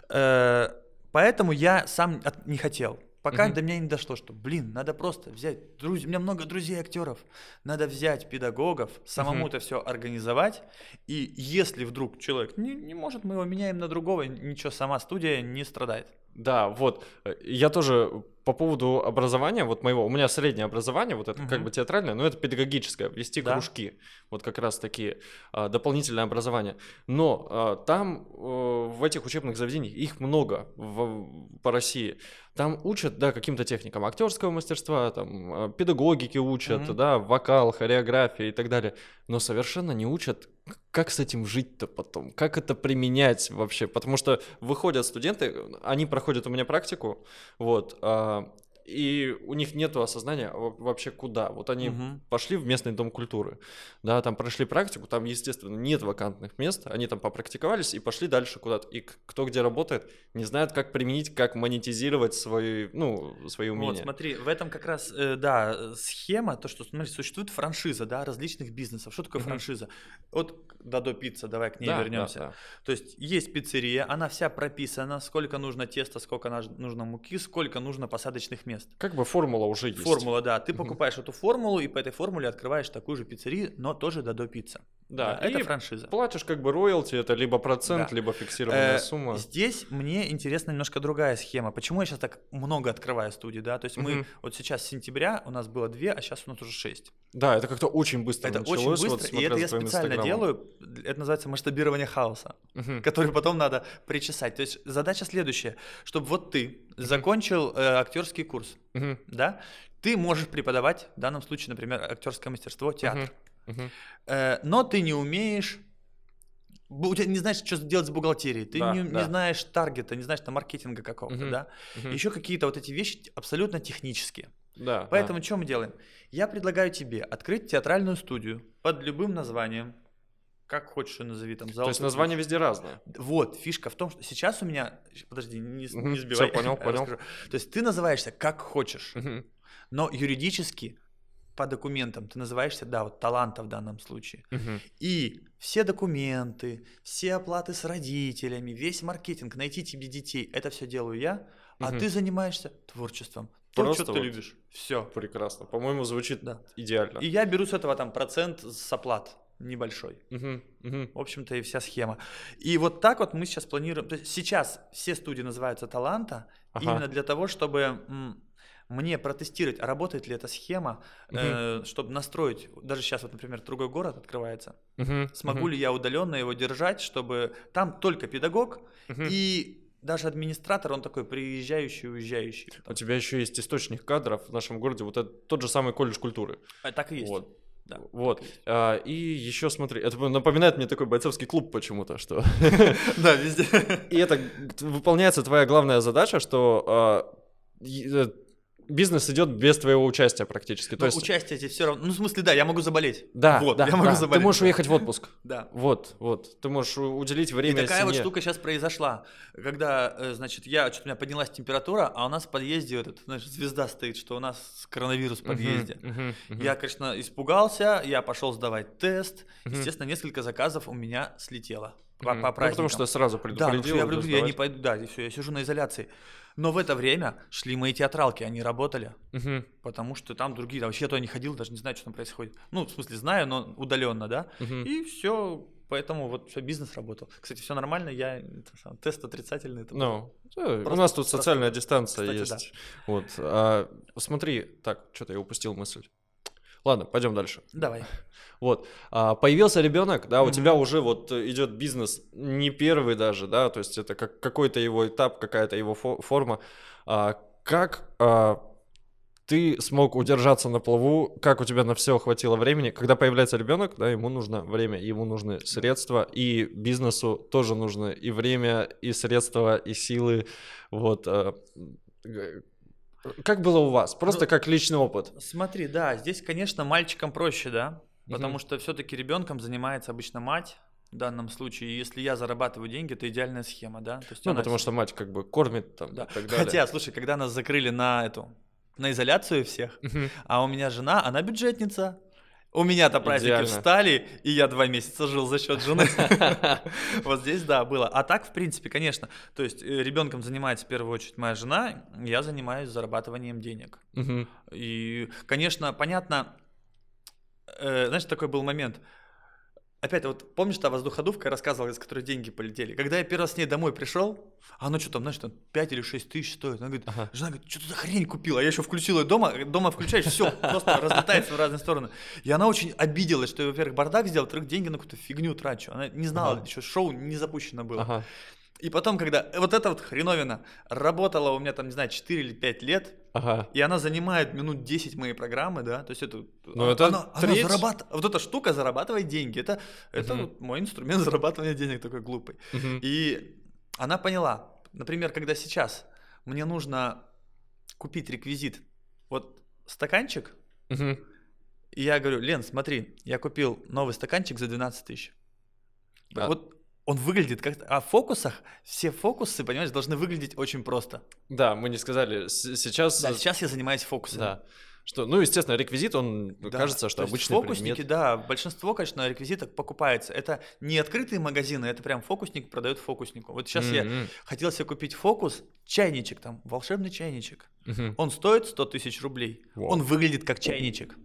Э, Поэтому я сам от- не хотел. Пока Мгм. до меня не дошло, что, блин, надо просто взять, друз- у меня много друзей актеров, надо взять педагогов, самому это все организовать, и если вдруг человек не, не может, мы его меняем на другого, ничего, сама студия не страдает. Да, вот. э, Я тоже по поводу образования, вот моего, у меня среднее образование, вот это как Мгм. бы театральное, но это педагогическое, вести Да. кружки, вот как раз такие а, дополнительное образование. Но а, там э, в этих учебных заведениях их много в- по России. Там учат, да, каким-то техникам актерского мастерства, там а, педагогики учат, Мгм. да, вокал, хореография и так далее, но совершенно не учат как с этим жить-то потом? Как это применять вообще? Потому что выходят студенты, они проходят у меня практику, вот, а, и у них нет осознания вообще куда. Вот они угу. пошли в местный дом культуры, да, там прошли практику, там, естественно, нет вакантных мест, они там попрактиковались и пошли дальше куда-то. И кто где работает, не знает, как применить, как монетизировать свои, ну, свои умения. Вот, смотри, в этом как раз, э, да, схема, то, что, смотри, существует франшиза, да, различных бизнесов. Что такое угу. франшиза? Вот Дадо Пицца, давай к ней да, вернемся. Да, да. То есть есть пиццерия, она вся прописана, сколько нужно теста, сколько нужно муки, сколько нужно посадочных мест мест. Как бы формула уже есть. Формула, да. Ты покупаешь эту формулу и по этой формуле открываешь такую же пиццерию, но тоже Дадо Пицца. Да, да это франшиза. Платишь как бы роялти, это либо процент, да. либо фиксированная э, сумма. Здесь мне интересна немножко другая схема. Почему я сейчас так много открываю студий, да? То есть мы угу. вот сейчас с сентября у нас было две, а сейчас у нас уже шесть. Да, это как-то очень быстро Это началось, очень быстро, вот, и это я специально делаю. Это называется масштабирование хаоса, угу. который потом надо причесать. То есть задача следующая, чтобы вот ты закончил э, актерский курс, угу. да, ты можешь преподавать, в данном случае, например, актерское мастерство, театр, угу. Угу. Э, но ты не умеешь у тебя не знаешь, что делать с бухгалтерией, ты да, не, да. не знаешь таргета, не знаешь там маркетинга какого-то, угу, да, угу. еще какие-то вот эти вещи абсолютно технические. Да. Поэтому да. что мы делаем? Я предлагаю тебе открыть театральную студию под любым названием, как хочешь ее назови там. То есть название везде разное. Вот, фишка в том, что сейчас у меня, подожди, не, не сбивай. Все, понял, понял. То есть ты называешься как хочешь, но юридически по документам ты называешься, да, вот таланта в данном случае. Угу. И все документы, все оплаты с родителями, весь маркетинг, найти тебе детей, это все делаю я, угу. а ты занимаешься творчеством. То, Просто что вот ты любишь. Все. Прекрасно. По-моему, звучит да. идеально. И я беру с этого там процент с оплат небольшой. Угу, угу. В общем-то, и вся схема. И вот так вот мы сейчас планируем. То есть сейчас все студии называются таланта ага. именно для того, чтобы мне протестировать, работает ли эта схема, угу. э, чтобы настроить. Даже сейчас вот, например, другой город открывается. Угу, Смогу угу. ли я удаленно его держать, чтобы там только педагог угу. и даже администратор, он такой приезжающий, уезжающий. У тебя еще есть источник кадров в нашем городе, вот это тот же самый колледж культуры. А, так и есть. Вот. Да, вот. А, и еще смотри, это напоминает мне такой бойцовский клуб почему-то, что... Да, везде. И это выполняется твоя главная задача, что а, э, бизнес идет без твоего участия практически. То есть... участие здесь все равно. Ну, в смысле, да, я могу заболеть. Да, вот, да, я могу да. заболеть. Ты можешь уехать в отпуск. Да. Вот, вот. Ты можешь уделить время И такая семье. вот штука сейчас произошла. Когда, э, значит, я, что-то у меня поднялась температура, а у нас в подъезде этот, знаешь, звезда стоит, что у нас коронавирус в подъезде. Uh-huh, uh-huh, uh-huh. Я, конечно, испугался, я пошел сдавать тест. Uh-huh. Естественно, несколько заказов у меня слетело. По, mm-hmm. по праздникам. Ну, потому что сразу предупредил. Да, я предупредил, я не пойду, да, и все, я сижу на изоляции. Но в это время шли мои театралки, они работали, угу. потому что там другие, вообще я туда не ходил, даже не знаю, что там происходит. Ну, в смысле, знаю, но удаленно, да. Угу. И все, поэтому вот все, бизнес работал. Кстати, все нормально, я это, тест отрицательный. Это ну, no. у нас тут социальная дистанция Кстати, есть. Да. Вот, а, смотри, так, что-то я упустил мысль. Ладно, пойдем дальше. Давай. Вот. А, появился ребенок, да, у mm-hmm. тебя уже вот идет бизнес не первый даже, да, то есть это как какой-то его этап, какая-то его фо- форма. А, как а, ты смог удержаться на плаву, как у тебя на все хватило времени. Когда появляется ребенок, да, ему нужно время, ему нужны средства, и бизнесу тоже нужно и время, и средства, и силы. Вот. Как было у вас? Просто ну, как личный опыт. Смотри, да, здесь, конечно, мальчикам проще, да, потому что все-таки ребенком занимается обычно мать. В данном случае, если я зарабатываю деньги, это идеальная схема, да. То есть ну, потому что мать как бы кормит там да. и так далее. Хотя, слушай, когда нас закрыли на эту на изоляцию всех, а у меня жена, она бюджетница, у меня-то праздники Идеально. встали, и я два месяца жил за счет жены. Вот здесь, да, было. А так, в принципе, конечно, то есть э, ребенком занимается в первую очередь моя жена, я занимаюсь зарабатыванием денег. И, конечно, понятно, э, знаешь, такой был момент – Опять, вот помнишь, та воздуходувка, рассказывал, из которой деньги полетели? Когда я первый раз с ней домой пришел, а оно что там, знаешь, там 5 или 6 тысяч стоит. Она говорит, ага. жена говорит, что ты за хрень купила? А я еще включил ее дома, дома включаешь, все, просто разлетается в разные стороны. И она очень обиделась, что я, во-первых, бардак сделал, во-вторых, деньги на какую-то фигню трачу. Она не знала, ага. еще шоу не запущено было. Ага. И потом, когда вот эта вот хреновина работала у меня там, не знаю, 4 или 5 лет, Ага. И она занимает минут 10 моей программы, да, то есть это... Ну, это она, она треть. зарабат- Вот эта штука зарабатывает деньги, это, это вот мой инструмент зарабатывания денег такой глупый. Мгм. И она поняла, например, когда сейчас мне нужно купить реквизит, вот стаканчик, Мгм. и я говорю, Лен, смотри, я купил новый стаканчик за 12 тысяч. Да. Вот он выглядит как... А в фокусах все фокусы, понимаешь, должны выглядеть очень просто. Да, мы не сказали. С- Сейчас... Да, сейчас я занимаюсь фокусами. Да. Что, ну, естественно, реквизит, он Да, кажется, что обычный фокусники, предмет. да, большинство, конечно, реквизиток покупается. Это не открытые магазины, это прям фокусник продает фокуснику. Вот сейчас я М-м. хотел себе купить фокус, чайничек там, волшебный чайничек. Мгм. Он стоит 100 тысяч рублей. Вау. Он выглядит как чайничек.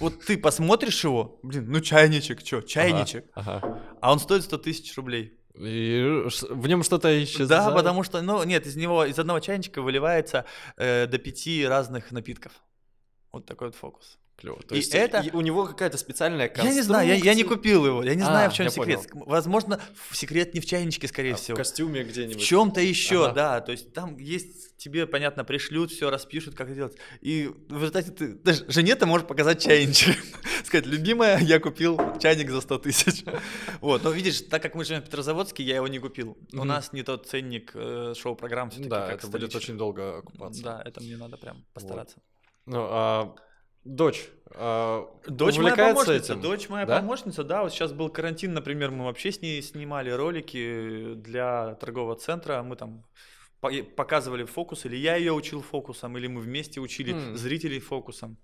Вот ты посмотришь его, блин, ну чайничек, что, чайничек, Ага. а он стоит 100 тысяч рублей. И в нем что-то исчезает. Да, потому что, ну, нет, из него, из одного чайничка выливается э, до пяти разных напитков. Вот такой вот фокус. Клево. То И есть это- и у него какая-то специальная Я не знаю, я, я не конструкция. купил его, я не знаю, А, в чем секрет. Возможно, в- секрет не в чайничке, скорее А всего. В костюме В где-нибудь. чем-то еще, Ага. да. То есть там есть, тебе, понятно, пришлют, все распишут, как делать. И в результате ты даже жене ты можешь показать чайничек. Сказать, любимая, я купил чайник за 100 тысяч. Вот, но видишь, так как мы живем в Петрозаводске, я его не купил. У нас не тот ценник э, шоу-программ все-таки, Да, это будет очень долго окупаться. Да, это мне надо прям постараться. Ну, а дочь а, Дочь моя помощница, этим? дочь моя Да? помощница, да, вот сейчас был карантин, например, мы вообще с ней снимали ролики для торгового центра, мы там по- показывали фокус, или я ее учил фокусом, или мы вместе учили М. зрителей фокусом.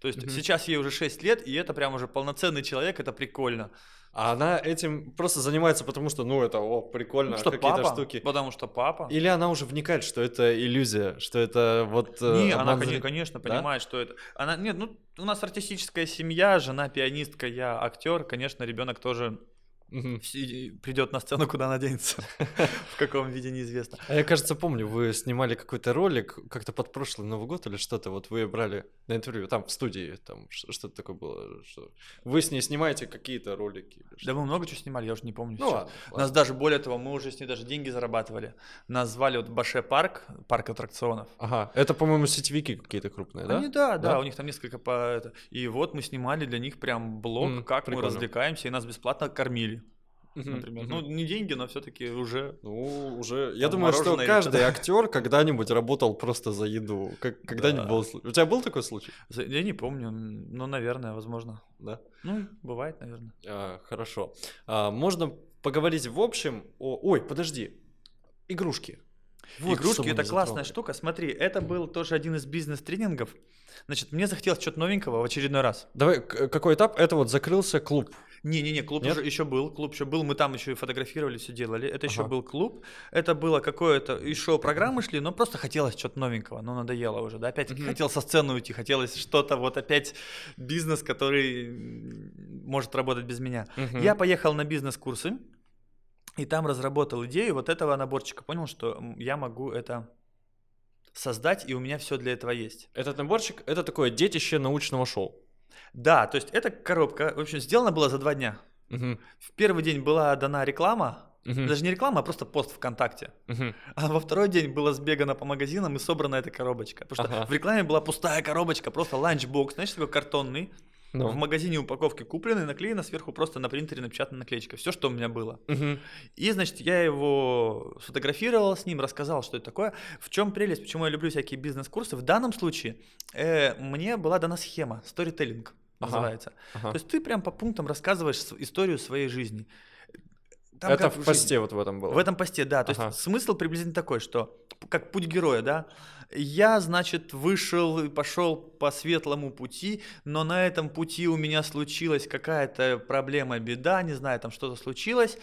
То есть Мгм. сейчас ей уже 6 лет, и это прям уже полноценный человек, это прикольно. А она этим просто занимается, потому что, ну, это, о, прикольно, Ну, что какие-то папа, штуки. потому что папа. Или она уже вникает, что это иллюзия, что это вот... э, Не, она, зрителя? конечно, Да? понимает, что это. Она, нет, ну, у нас артистическая семья, жена пианистка, я актер, конечно, ребенок тоже Придет на сцену, куда она денется. В каком виде неизвестно. А я, кажется, помню, вы снимали какой-то ролик как-то под прошлый Новый год или что-то, вот вы брали на интервью, там, в студии, там, что-то такое было, что вы с ней снимаете какие-то ролики. Да мы много чего снимали, я уже не помню. Ну ладно, У нас даже, более того, мы уже с ней даже деньги зарабатывали. Нас звали вот Баше парк, парк аттракционов. Ага, это, по-моему, сетевики какие-то крупные, да? Они, да, да, Да? у них там несколько по. И вот мы снимали для них прям блог, М, как прикольно. мы развлекаемся, и нас бесплатно кормили, Например. Ну, не деньги, но все-таки уже. Ну, уже. Я думаю, что каждый актер когда-нибудь работал просто за еду. Как, когда-нибудь Да. был случай. У тебя был такой случай? Я не помню, ну, наверное, возможно. Да. Ну, бывает, наверное. А, хорошо. А, можно поговорить в общем о. Ой, подожди. Игрушки. Вот Игрушки это классная штука. Смотри, это был тоже один из бизнес-тренингов. Значит, мне захотелось что-то новенького в очередной раз. Давай, какой этап? Это вот закрылся клуб. Не-не-не, клуб Нет? уже еще был, клуб еще был, мы там еще и фотографировали, все делали. Это еще Ага. был клуб, это было какое-то, и шоу-программы шли, но просто хотелось что-то новенького, но надоело уже, да, опять Мгм. хотел со сцены уйти, хотелось что-то, вот опять бизнес, который может работать без меня. Мгм. Я поехал на бизнес-курсы, и там разработал идею вот этого наборчика, понял, что я могу это создать, и у меня все для этого есть. Этот наборчик это такое детище научного шоу. Да, то есть эта коробка, в общем, сделана была за два дня. Мгм. В первый день была дана реклама, Мгм. даже не реклама, а просто пост ВКонтакте. Мгм. А во второй день было сбегано по магазинам и собрана эта коробочка. Потому что Ага. в рекламе была пустая коробочка, просто ланчбокс, знаешь, такой картонный. Ну. В магазине упаковки купленный, наклеена сверху просто на принтере напечатана наклеечка. Все, что у меня было. Мгм. И, значит, я его сфотографировал с ним, рассказал, что это такое. В чем прелесть, почему я люблю всякие бизнес-курсы. В данном случае э, мне была дана схема, сторителлинг Ага. называется. Ага. То есть ты прям по пунктам рассказываешь историю своей жизни. Там Это в жизнь. посте вот в этом было. В этом посте, да. То Ага. есть смысл приблизительно такой, что как путь героя, да. Я, значит, вышел и пошел по светлому пути, но на этом пути у меня случилась какая-то проблема, беда, не знаю, там что-то случилось.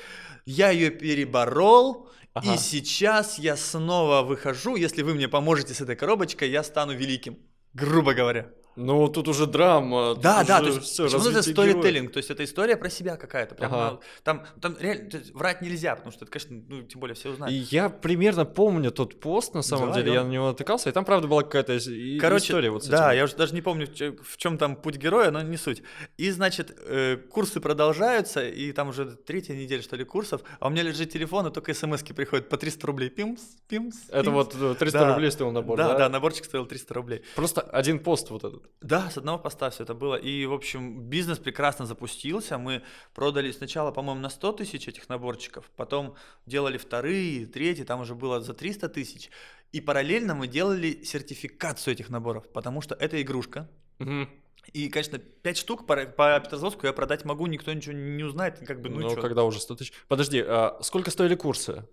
Я ее переборол, Ага. и сейчас я снова выхожу. Если вы мне поможете с этой коробочкой, я стану великим. Грубо говоря. Ну, тут уже драма. Да, да, то есть всё, почему это сторителлинг, то есть это история про себя какая-то. Прям, Ага. там, там реально есть врать нельзя, потому что это, конечно, ну, тем более все И узнают. я примерно помню тот пост, на самом Да, деле, и я он- на него натыкался, и там, правда, была какая-то и- Короче, история вот с да, этим. я уже даже не помню, в чем там путь героя, но не суть. И, значит, э, курсы продолжаются, и там уже третья неделя, что ли, курсов, а у меня лежит телефон, и только смс приходят по 300 рублей. Пимс, пимс, Это пимс. вот э, 300 Да. рублей стоил набор, да, да? да, наборчик стоил 300 рублей. Просто один пост вот этот. Да, с одного поста все это было. И, в общем, бизнес прекрасно запустился. Мы продали сначала, по-моему, на 100 тысяч этих наборчиков, потом делали вторые, третьи, там уже было за 300 тысяч. И параллельно мы делали сертификацию этих наборов, потому что это игрушка. Мгм. И, конечно, 5 штук по, по Петрозаводску я продать могу, никто ничего не узнает, как бы, ну, чё. когда уже 100 тысяч. Подожди, а сколько стоили курсы?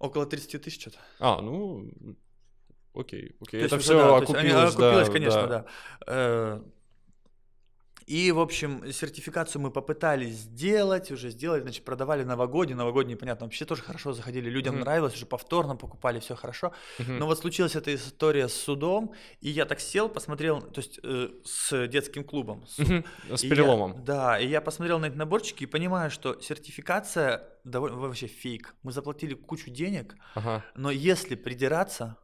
около 30 тысяч что-то. А, ну, окей, окей. То Это есть все да, то есть окупилось, они- окупилось, да, конечно, да. да. Э, И, в общем, сертификацию мы попытались сделать, уже сделали, значит, продавали новогодние, новогодние, понятно, вообще тоже хорошо заходили, людям Мгм. нравилось, уже повторно покупали, все хорошо. Мгм. Но вот случилась эта история с судом, и я так сел, посмотрел, то есть э, с детским клубом. суд. Мгм. С И я- переломом. да, и я посмотрел на эти наборчики и понимаю, что сертификация довольно вообще фейк. Мы заплатили кучу денег, Ага. но если придираться,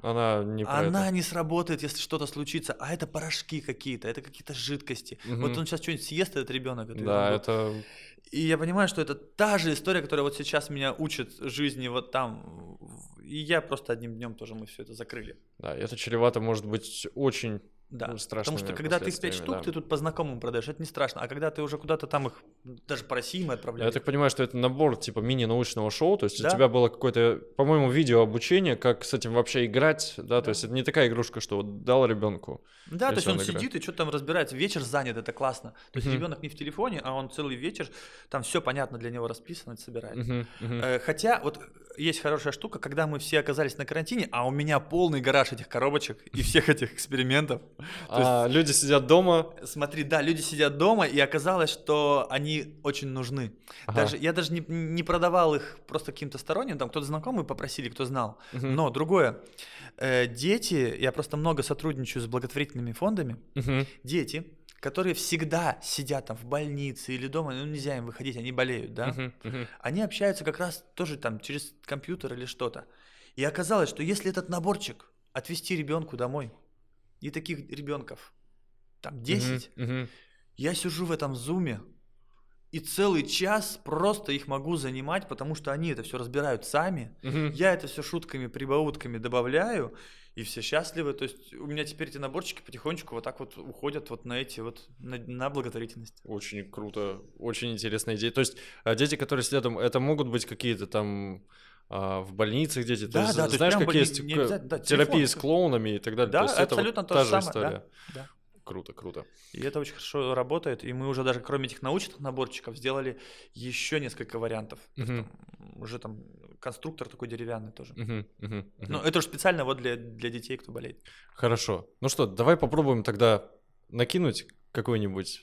Она не она это. не сработает, если что-то случится. А это порошки какие-то, это какие-то жидкости. Мгм. Вот он сейчас что-нибудь съест, этот ребенок. Да, это... И я понимаю, что это та же история, которая вот сейчас меня учит жизни вот там. И я просто одним днем тоже мы все это закрыли. Да, это чревато может быть очень Да, Ну, потому что когда ты их 5 последствиями, штук, да. ты тут по знакомым продаешь, это не страшно. А когда ты уже куда-то там их, даже по России мы отправляли. Я так понимаю, что это набор типа мини-научного шоу, то есть Да. у тебя было какое-то, по-моему, видео обучение, как с этим вообще играть, да, то есть это не такая игрушка, что вот дал ребенку. Да, то есть он он сидит и что-то там разбирается. Вечер занят, это классно. То есть Мгм. ребенок не в телефоне, а он целый вечер, там все понятно для него расписано, это собирает. Мгм, мгм. Э, Хотя вот есть хорошая штука, когда мы все оказались на карантине, а у меня полный гараж этих коробочек и всех этих экспериментов. То есть, А люди сидят дома. смотри, да, люди сидят дома, и оказалось, что они очень нужны. Ага. Даже я даже не, не продавал их просто каким-то сторонним, там кто-то знакомый попросили, кто знал. Мгм. Но другое, э, дети, я просто много сотрудничаю с благотворительными фондами, Мгм. дети, которые всегда сидят там в больнице или дома, ну нельзя им выходить, они болеют, да? Мгм. они общаются как раз тоже там через компьютер или что-то. И оказалось, что если этот наборчик отвести ребенку домой, и таких ребенков там 10, Мгм, мгм. я сижу в этом зуме, и целый час просто их могу занимать, потому что они это все разбирают сами. Мгм. Я это все шутками, прибаутками добавляю, и все счастливы. То есть у меня теперь эти наборчики потихонечку вот так вот уходят вот на эти вот, на, на благотворительность. Очень круто, очень интересная идея. То есть а, дети, которые сидят там, это могут быть какие-то там а, в больницах дети. Да, есть, да, есть знаешь, прям как есть не да, терапии с клоунами и так далее. Да, то есть это вот абсолютно та же же самое, история. да, да. Круто, круто. И это очень хорошо работает. И мы уже даже кроме этих научных наборчиков сделали еще несколько вариантов. То есть Мгм. там уже там конструктор такой деревянный тоже. Мгм, мгм, мгм. Ну, это уж специально вот для, для детей, кто болеет. Хорошо. Ну что, давай попробуем тогда накинуть какую-нибудь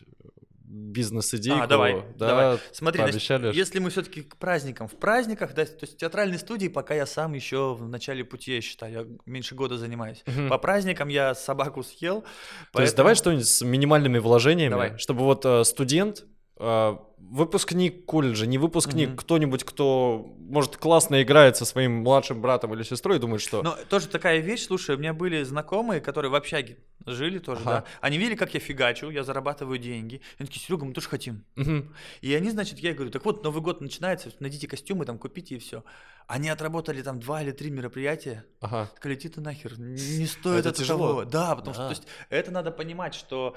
бизнес-идейку. А, давай, да, давай. Смотри, значит, пообещали. если мы все-таки к праздникам, в праздниках, да, то есть в театральной студии пока я сам еще в начале пути, я считаю, я меньше года занимаюсь. Мгм. По праздникам я собаку съел. То есть поэтому- давай что-нибудь с минимальными вложениями, Давай. чтобы вот э, студент, выпускник колледжа, не выпускник, Мгм. кто-нибудь, кто, может, классно играет со своим младшим братом или сестрой, думает, что... Но тоже такая вещь, слушай, у меня были знакомые, которые в общаге жили тоже, Ага. да. Они видели, как я фигачу, я зарабатываю деньги. Они такие, Серега, мы тоже хотим. Мгм. И они, значит, я говорю, так вот, Новый год начинается, найдите костюмы, там, купите и все. Они отработали там два или три мероприятия, Ага. сказали, ты нахер, не стоит Это это тяжело. того». Да, потому что, Да. то есть, это надо понимать, что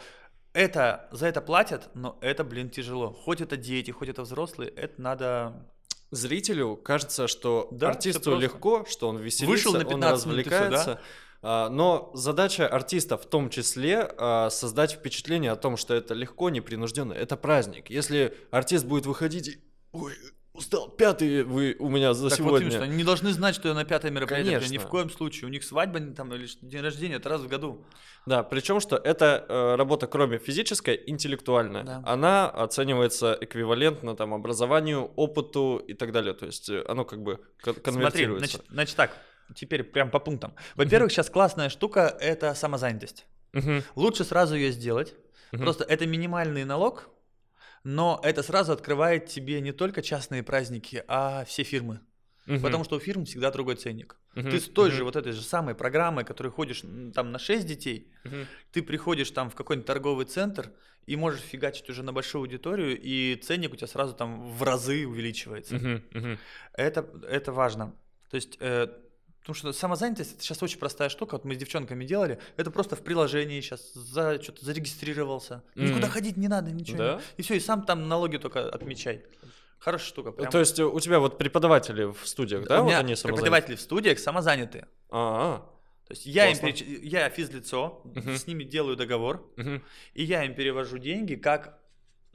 это, за это платят, но это, блин, тяжело. Хоть это дети, хоть это взрослые, это надо... Зрителю кажется, что Да, артисту легко, что он веселится, Вышел на он 15 минут и всё, да? развлекается. А, Но задача артиста в том числе а, создать впечатление о том, что это легко, непринужденно, это праздник. Если артист будет выходить и ой, устал, пятый вы у меня за так вот сегодня. именно, что они не должны знать, что я на пятое мероприятие, Конечно. ни в коем случае. У них свадьба там, или день рождения, это раз в году. Да, причем что эта э, работа, кроме физической, интеллектуальная, Да. она оценивается эквивалентно там образованию, опыту и так далее. То есть э, оно как бы кон- Смотри, конвертируется. значит, значит так, теперь прям по пунктам. Во-первых, сейчас классная штука – это самозанятость. Лучше сразу ее сделать. Просто это минимальный налог, но это сразу открывает тебе не только частные праздники, а все фирмы. Мгм. Потому что у фирм всегда другой ценник. Мгм. Ты с той Мгм. же вот этой же самой программой, которой ходишь там на 6 детей, Мгм. ты приходишь там в какой-нибудь торговый центр и можешь фигачить уже на большую аудиторию, и ценник у тебя сразу там в разы увеличивается. Мгм. Мгм. Это, это важно. То есть, э, потому что самозанятость это сейчас очень простая штука. Вот мы с девчонками делали. Это просто в приложении сейчас за, что-то зарегистрировался. Никуда Мгм. ходить не надо, ничего. Да? И все, и сам там налоги только отмечай. Хорошая штука. Прям. То есть э, у тебя вот преподаватели в студиях, да? у вот меня они самозанятые? преподаватели в студиях самозанятые. А, То есть я им переч- я физлицо, Мгм. с ними делаю договор, мгм. и я им перевожу деньги как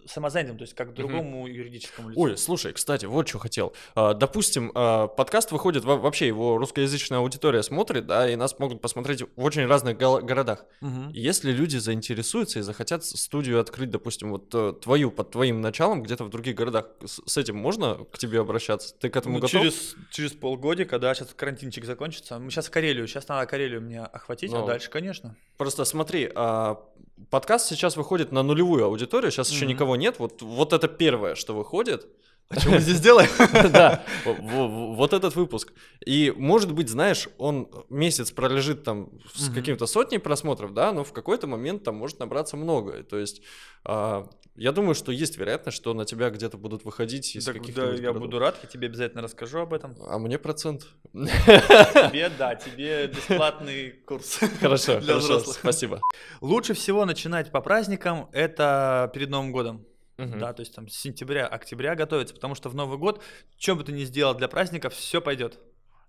самозанятым, то есть как другому юридическому лицу. Ой, слушай, кстати, вот что хотел. А, Допустим, а, подкаст выходит, во- вообще его русскоязычная аудитория смотрит, да, и нас могут посмотреть в очень разных городах. Мгм. Если люди заинтересуются и захотят студию открыть, допустим, вот э, твою под твоим началом где-то в других городах, с, этим можно к тебе обращаться? Ты к этому Ну, готов? через, через полгодика, да, сейчас карантинчик закончится. Мы сейчас Карелию, сейчас надо Карелию мне охватить, Ну. а дальше, конечно. Просто смотри, а, подкаст сейчас выходит на нулевую аудиторию, сейчас еще Мгм. никого нет. Вот, вот это первое, что выходит. А что мы здесь делаем? Да, вот этот выпуск. И, может быть, знаешь, он месяц пролежит там с каким-то сотней просмотров, да, но в какой-то момент там может набраться много. То есть, а, я думаю, что есть вероятность, что на тебя где-то будут выходить из Так, каких-то да, я буду рад, я тебе обязательно расскажу об этом. А мне процент. Тебе, да, тебе бесплатный курс. Хорошо, Для хорошо, взрослых. спасибо. Лучше всего начинать по праздникам, это перед Новым годом. Мгм. Да, то есть там с сентября, октября готовиться, потому что в Новый год, что бы ты ни сделал для праздников, все пойдет.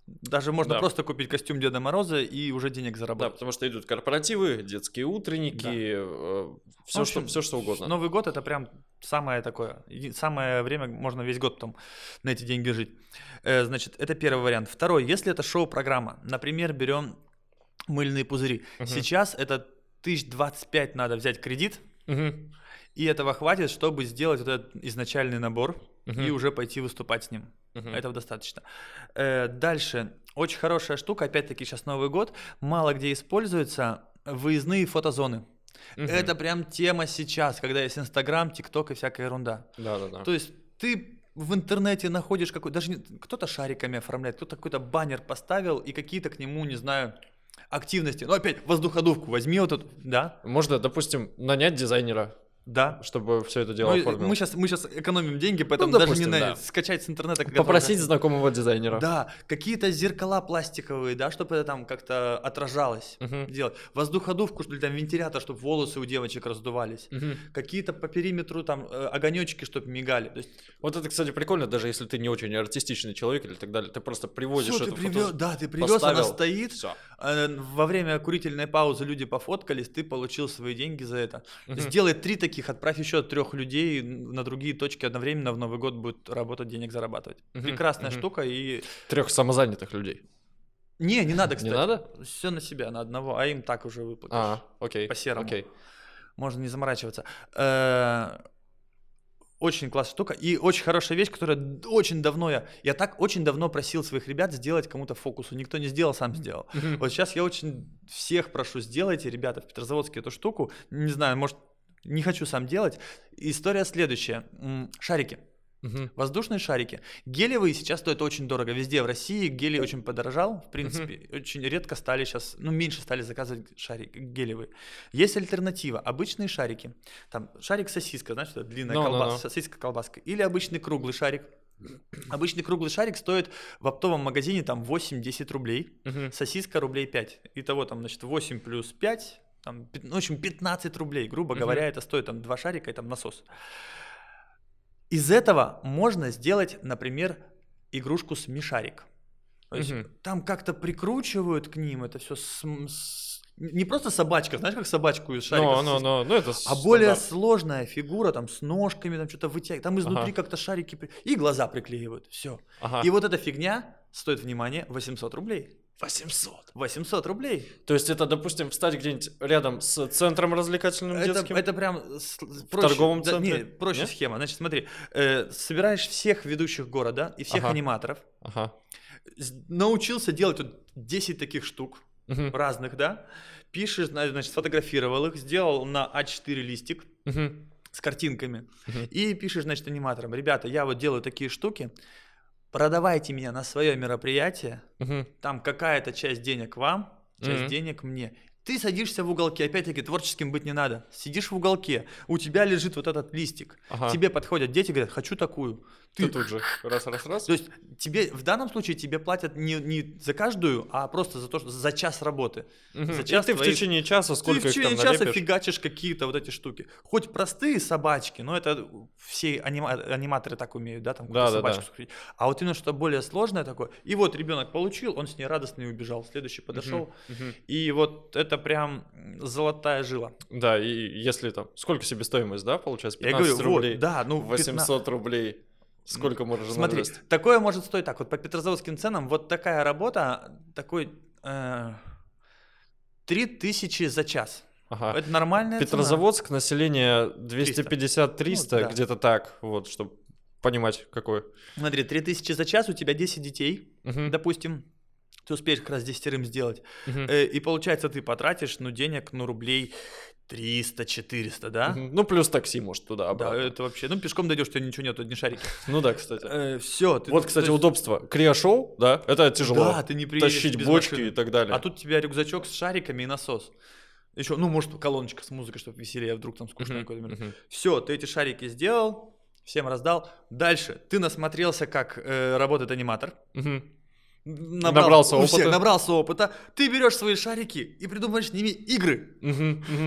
Даже можно Да. просто купить костюм Деда Мороза и уже денег Да, заработать. потому что идут корпоративы, детские утренники, все, В что, общем, все что угодно. Новый год это прям самое такое, самое время, можно весь год потом на эти деньги жить. Э, значит, это первый вариант. Второй, если это шоу-программа, например, берем мыльные пузыри. Мгм. Сейчас это тысяч двадцать пять надо взять кредит, Мгм. и этого хватит, чтобы сделать вот этот изначальный набор Мгм. и уже пойти выступать с ним. Мгм. Этого достаточно. Э, дальше. Очень хорошая штука, опять-таки сейчас Новый год, мало где используется выездные фотозоны. Мгм. Это прям тема сейчас, когда есть Инстаграм, ТикТок и всякая ерунда. Да-да-да. То есть ты в интернете находишь какой даже не- кто-то шариками оформляет, кто-то какой-то баннер поставил и какие-то к нему, не знаю, активности. Ну опять воздуходувку возьми вот эту, да, Можно, допустим, нанять дизайнера, да. чтобы все это дело Мы, оформил. мы сейчас мы сейчас экономим деньги, поэтому Ну, даже допустим, не да. скачать с интернета. Попросить фотографии. знакомого дизайнера. Да, какие-то зеркала пластиковые, да, чтобы это там как-то отражалось. Мгм. Делать. Воздуходувку, что ли, там вентилятор, чтобы волосы у девочек раздувались. Мгм. Какие-то по периметру там э, огонечки, чтобы мигали. То есть, Вот это, кстати, прикольно, даже если ты не очень артистичный человек или так далее, ты просто привозишь всё, ты эту привез, фото- да, ты привез, она поставил. стоит. Всё. э, Во время курительной паузы люди пофоткались, ты получил свои деньги за это. Мгм. Сделай три таких, отправь еще трех людей на другие точки одновременно в Новый год будет работать, денег зарабатывать. Мгм, Прекрасная мгм. штука и Трех самозанятых людей. не, не надо, Не кстати. надо? Все на себя, на одного, а им так уже выплатишь. А, окей. По-серому. Окей. Можно не заморачиваться. Э, Очень классная штука. И очень хорошая вещь, которая очень давно я... Я так очень давно просил своих ребят сделать кому-то фокусу. Никто не сделал, сам сделал. Вот сейчас я очень всех прошу, сделайте, ребята, в Петрозаводске эту штуку. Не знаю, может, не хочу сам делать. История следующая. Шарики. Мгм. Воздушные шарики. Гелевые сейчас стоят очень дорого. Везде в России гелий очень подорожал. В принципе, очень редко стали сейчас, ну, меньше стали заказывать шарики гелевые. Есть альтернатива. Обычные шарики. Там шарик сосиска, знаешь, это длинная Ну, ну, колбаска, ну. сосиска колбаска. Или обычный круглый шарик. Обычный круглый шарик стоит в оптовом магазине там 8-10 рублей. Мгм. Сосиска рублей 5. Итого там, значит, 8 плюс 5, там, ну, в общем, 15 рублей. Грубо Мгм. говоря, это стоит там два шарика и там насос. Из этого можно сделать, например, игрушку смешарик. То есть Мгм. там как-то прикручивают к ним это все не просто собачка, знаешь, как собачку из шарика. Ну, с ну, сосиской, ну, ну, это А более стандарт. сложная фигура, там с ножками, там что-то вытягивают, там изнутри Ага. как-то шарики при- и глаза приклеивают. Все. Ага. И вот эта фигня стоит, внимание, 800 рублей. 800. 800 рублей. То есть это, допустим, встать где-нибудь рядом с центром развлекательным Это, детским? это прям с- проще. торговом да, центре? не, проще Нет? схема. Значит, смотри, э, собираешь всех ведущих города и всех Ага. аниматоров, Ага. с- научился делать вот 10 таких штук. Мгм. разных, да, пишешь, зна- значит, сфотографировал их, сделал на А4 листик Мгм. с картинками Мгм. и пишешь, значит, аниматорам, ребята, я вот делаю такие штуки, продавайте меня на свое мероприятие, Мгм. там какая-то часть денег вам, часть Мгм. денег мне. Ты садишься в уголке, опять-таки, творческим быть не надо. Сидишь в уголке, у тебя лежит вот этот листик. Ага. Тебе подходят дети, говорят, хочу такую. Ты тут же раз, раз, раз. То есть тебе в данном случае тебе платят не, не за каждую, а просто за то, что за час работы. Мгм. за И час ты в течение часа сколько Ты в течение часа налепишь? фигачишь какие-то вот эти штуки. Хоть простые собачки, но это все анима- аниматоры так умеют, да, там Да, да, собачку да. скрутить. А вот именно что более сложное такое. И вот ребенок получил, он с ней радостный убежал. Следующий подошел. Мгм. И вот это прям золотая жила. Да, и если там, сколько себестоимость, да, получается? Я 15 говорю, рублей, вот, да, ну 800 рублей. Сколько маржа Смотри, вырасти? такое может стоить так. Вот по петрозаводским ценам вот такая работа, такой э, 3000 за час. Ага. Это нормальная цена. Петрозаводск, население 250-300, Ну, да. где-то так, вот, чтобы понимать, какое. Смотри, 3000 за час, у тебя 10 детей, Мгм. допустим. Ты успеешь как раз десятерым сделать. Э, и получается, ты потратишь, ну, денег, ну, рублей 300-400, да? Ну, плюс такси, может, туда, Да, обратно. это вообще... Ну, пешком дойдешь, у тебя ничего нет, одни шарики. Ну да, кстати. все. Вот, кстати, удобство. Криошоу, да, это тяжело. Да, ты не приедешь Тащить без бочки машины. и так далее. А тут у тебя рюкзачок с шариками и насос. Еще, ну, может, колоночка с музыкой, чтобы веселее, а вдруг там скучно какое-то мгм. Все, ты эти шарики сделал, всем раздал. Дальше ты насмотрелся, как э, работает аниматор. Набрал- Набрался у всех опыта. набрался опыта. Ты берешь свои шарики и придумываешь с ними игры.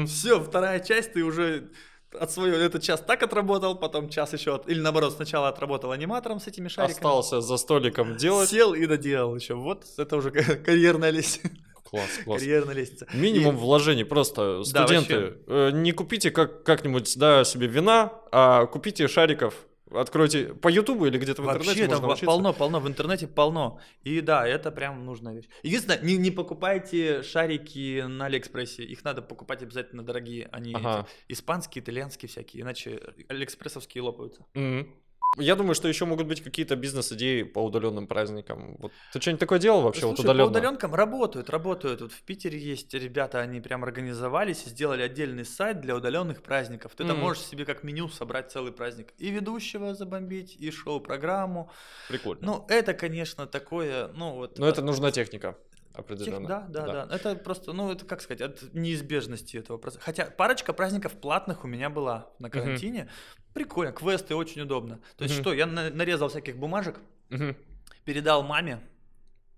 Все, вторая часть ты уже от своего этот час так отработал, потом час еще от- или наоборот сначала отработал аниматором с этими шариками. Остался за столиком делать. Сел и доделал еще. Вот это уже ка- карьерная лестница. Класс, класс. Карьерная лестница. Минимум И- вложений просто. Да, Студенты, э, не купите как, как-нибудь да, себе вина, а купите шариков. Откройте по Ютубу или где-то в интернете Вообще, там учиться. полно, полно, в интернете полно. И да, это прям нужная вещь. Единственное, не, не покупайте шарики на Алиэкспрессе. Их надо покупать обязательно дорогие. Они Ага. эти испанские, итальянские всякие. Иначе алиэкспрессовские лопаются. Мгм. Я думаю, что еще могут быть какие-то бизнес-идеи по удаленным праздникам. Вот ты что-нибудь такое делал вообще вот Слушай, удаленно? по удаленкам работают, работают. Вот в Питере есть ребята, они прям организовались и сделали отдельный сайт для удаленных праздников. Ты там Мгм. можешь себе как меню собрать целый праздник. И ведущего забомбить, и шоу-программу. Прикольно. Ну, это, конечно, такое, ну вот... Но это нужна техника Тех- определенно. Да, да, да, Это просто, ну, это как сказать, от неизбежности этого процесса. Хотя парочка праздников платных у меня была на карантине. Прикольно, квесты очень удобно. То есть Мгм. что, я на- нарезал всяких бумажек, Мгм. передал маме,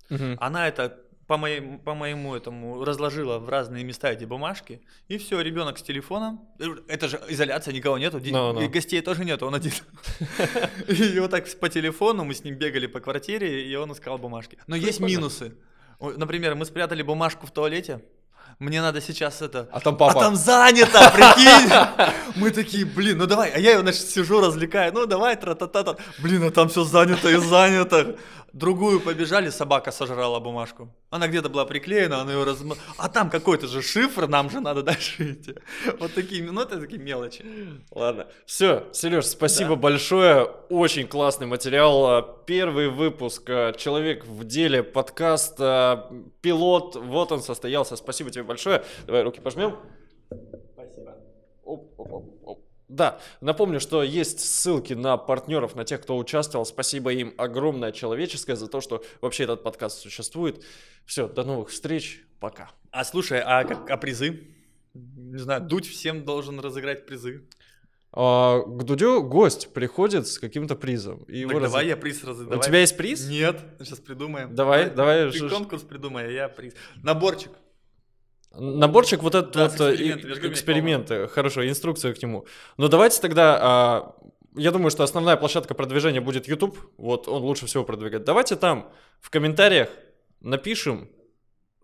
Мгм. она это по моему, по моему этому разложила в разные места эти бумажки, и все, ребенок с телефоном. Это же изоляция, никого нету, ди- Ну, ну. и гостей тоже нету, он один. И вот так по телефону мы с ним бегали по квартире, и он искал бумажки. Но есть минусы. Например, мы спрятали бумажку в туалете, мне надо сейчас это... А там папа. А там занято, прикинь! Мы такие, блин, ну давай. А я значит, сижу, развлекаю. Ну давай, тра-та-та-та. Блин, а там все занято и занято. Другую побежали, собака сожрала бумажку. Она где-то была приклеена, она ее разм... А там какой-то же шифр, нам же надо дальше идти. Вот такие, ну это такие мелочи. Ладно. Все, Сереж, спасибо Да. большое. Очень классный материал. А, Первый выпуск а, Человек в деле подкаста Пилот. Вот он состоялся. Спасибо тебе большое. Давай руки пожмем. Спасибо. Оп, оп, оп, оп. Да, напомню, что есть ссылки на партнеров, на тех, кто участвовал. Спасибо им огромное человеческое за то, что вообще этот подкаст существует. Все, до новых встреч. Пока. А слушай, а, как, а призы? Не знаю, Дудь всем должен разыграть призы. А, к Дудю гость приходит с каким-то призом. И Так его раз- давай я приз разыграю. У Давай. тебя есть приз? Нет, сейчас придумаем. Давай, давай, Ты ж- конкурс придумай, а я приз. Наборчик. Наборчик вот этот Да, вот э, говорю, эксперименты, хорошо, инструкция к нему. Но давайте тогда, а, я думаю, что основная площадка продвижения будет YouTube, вот он лучше всего продвигает. Давайте там в комментариях напишем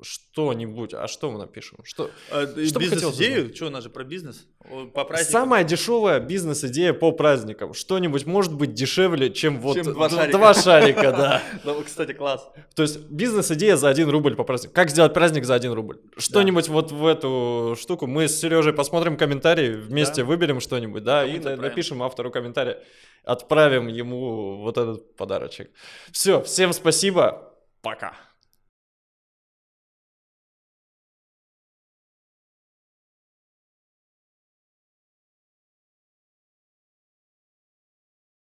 что-нибудь. А что мы напишем? Что? А, Что Бизнес-идею? Что, у нас же про бизнес? По праздникам. Самая дешевая бизнес-идея по праздникам. Что-нибудь может быть дешевле, чем вот Чем два шарика. два шарика, да. Ну, кстати, класс. То есть бизнес-идея за 1 рубль по празднику. Как сделать праздник за 1 рубль? Что-нибудь вот в эту штуку. Мы с Сережей посмотрим комментарии, вместе выберем что-нибудь, да, и напишем автору комментария. Отправим ему вот этот подарочек. Все, всем спасибо. Пока.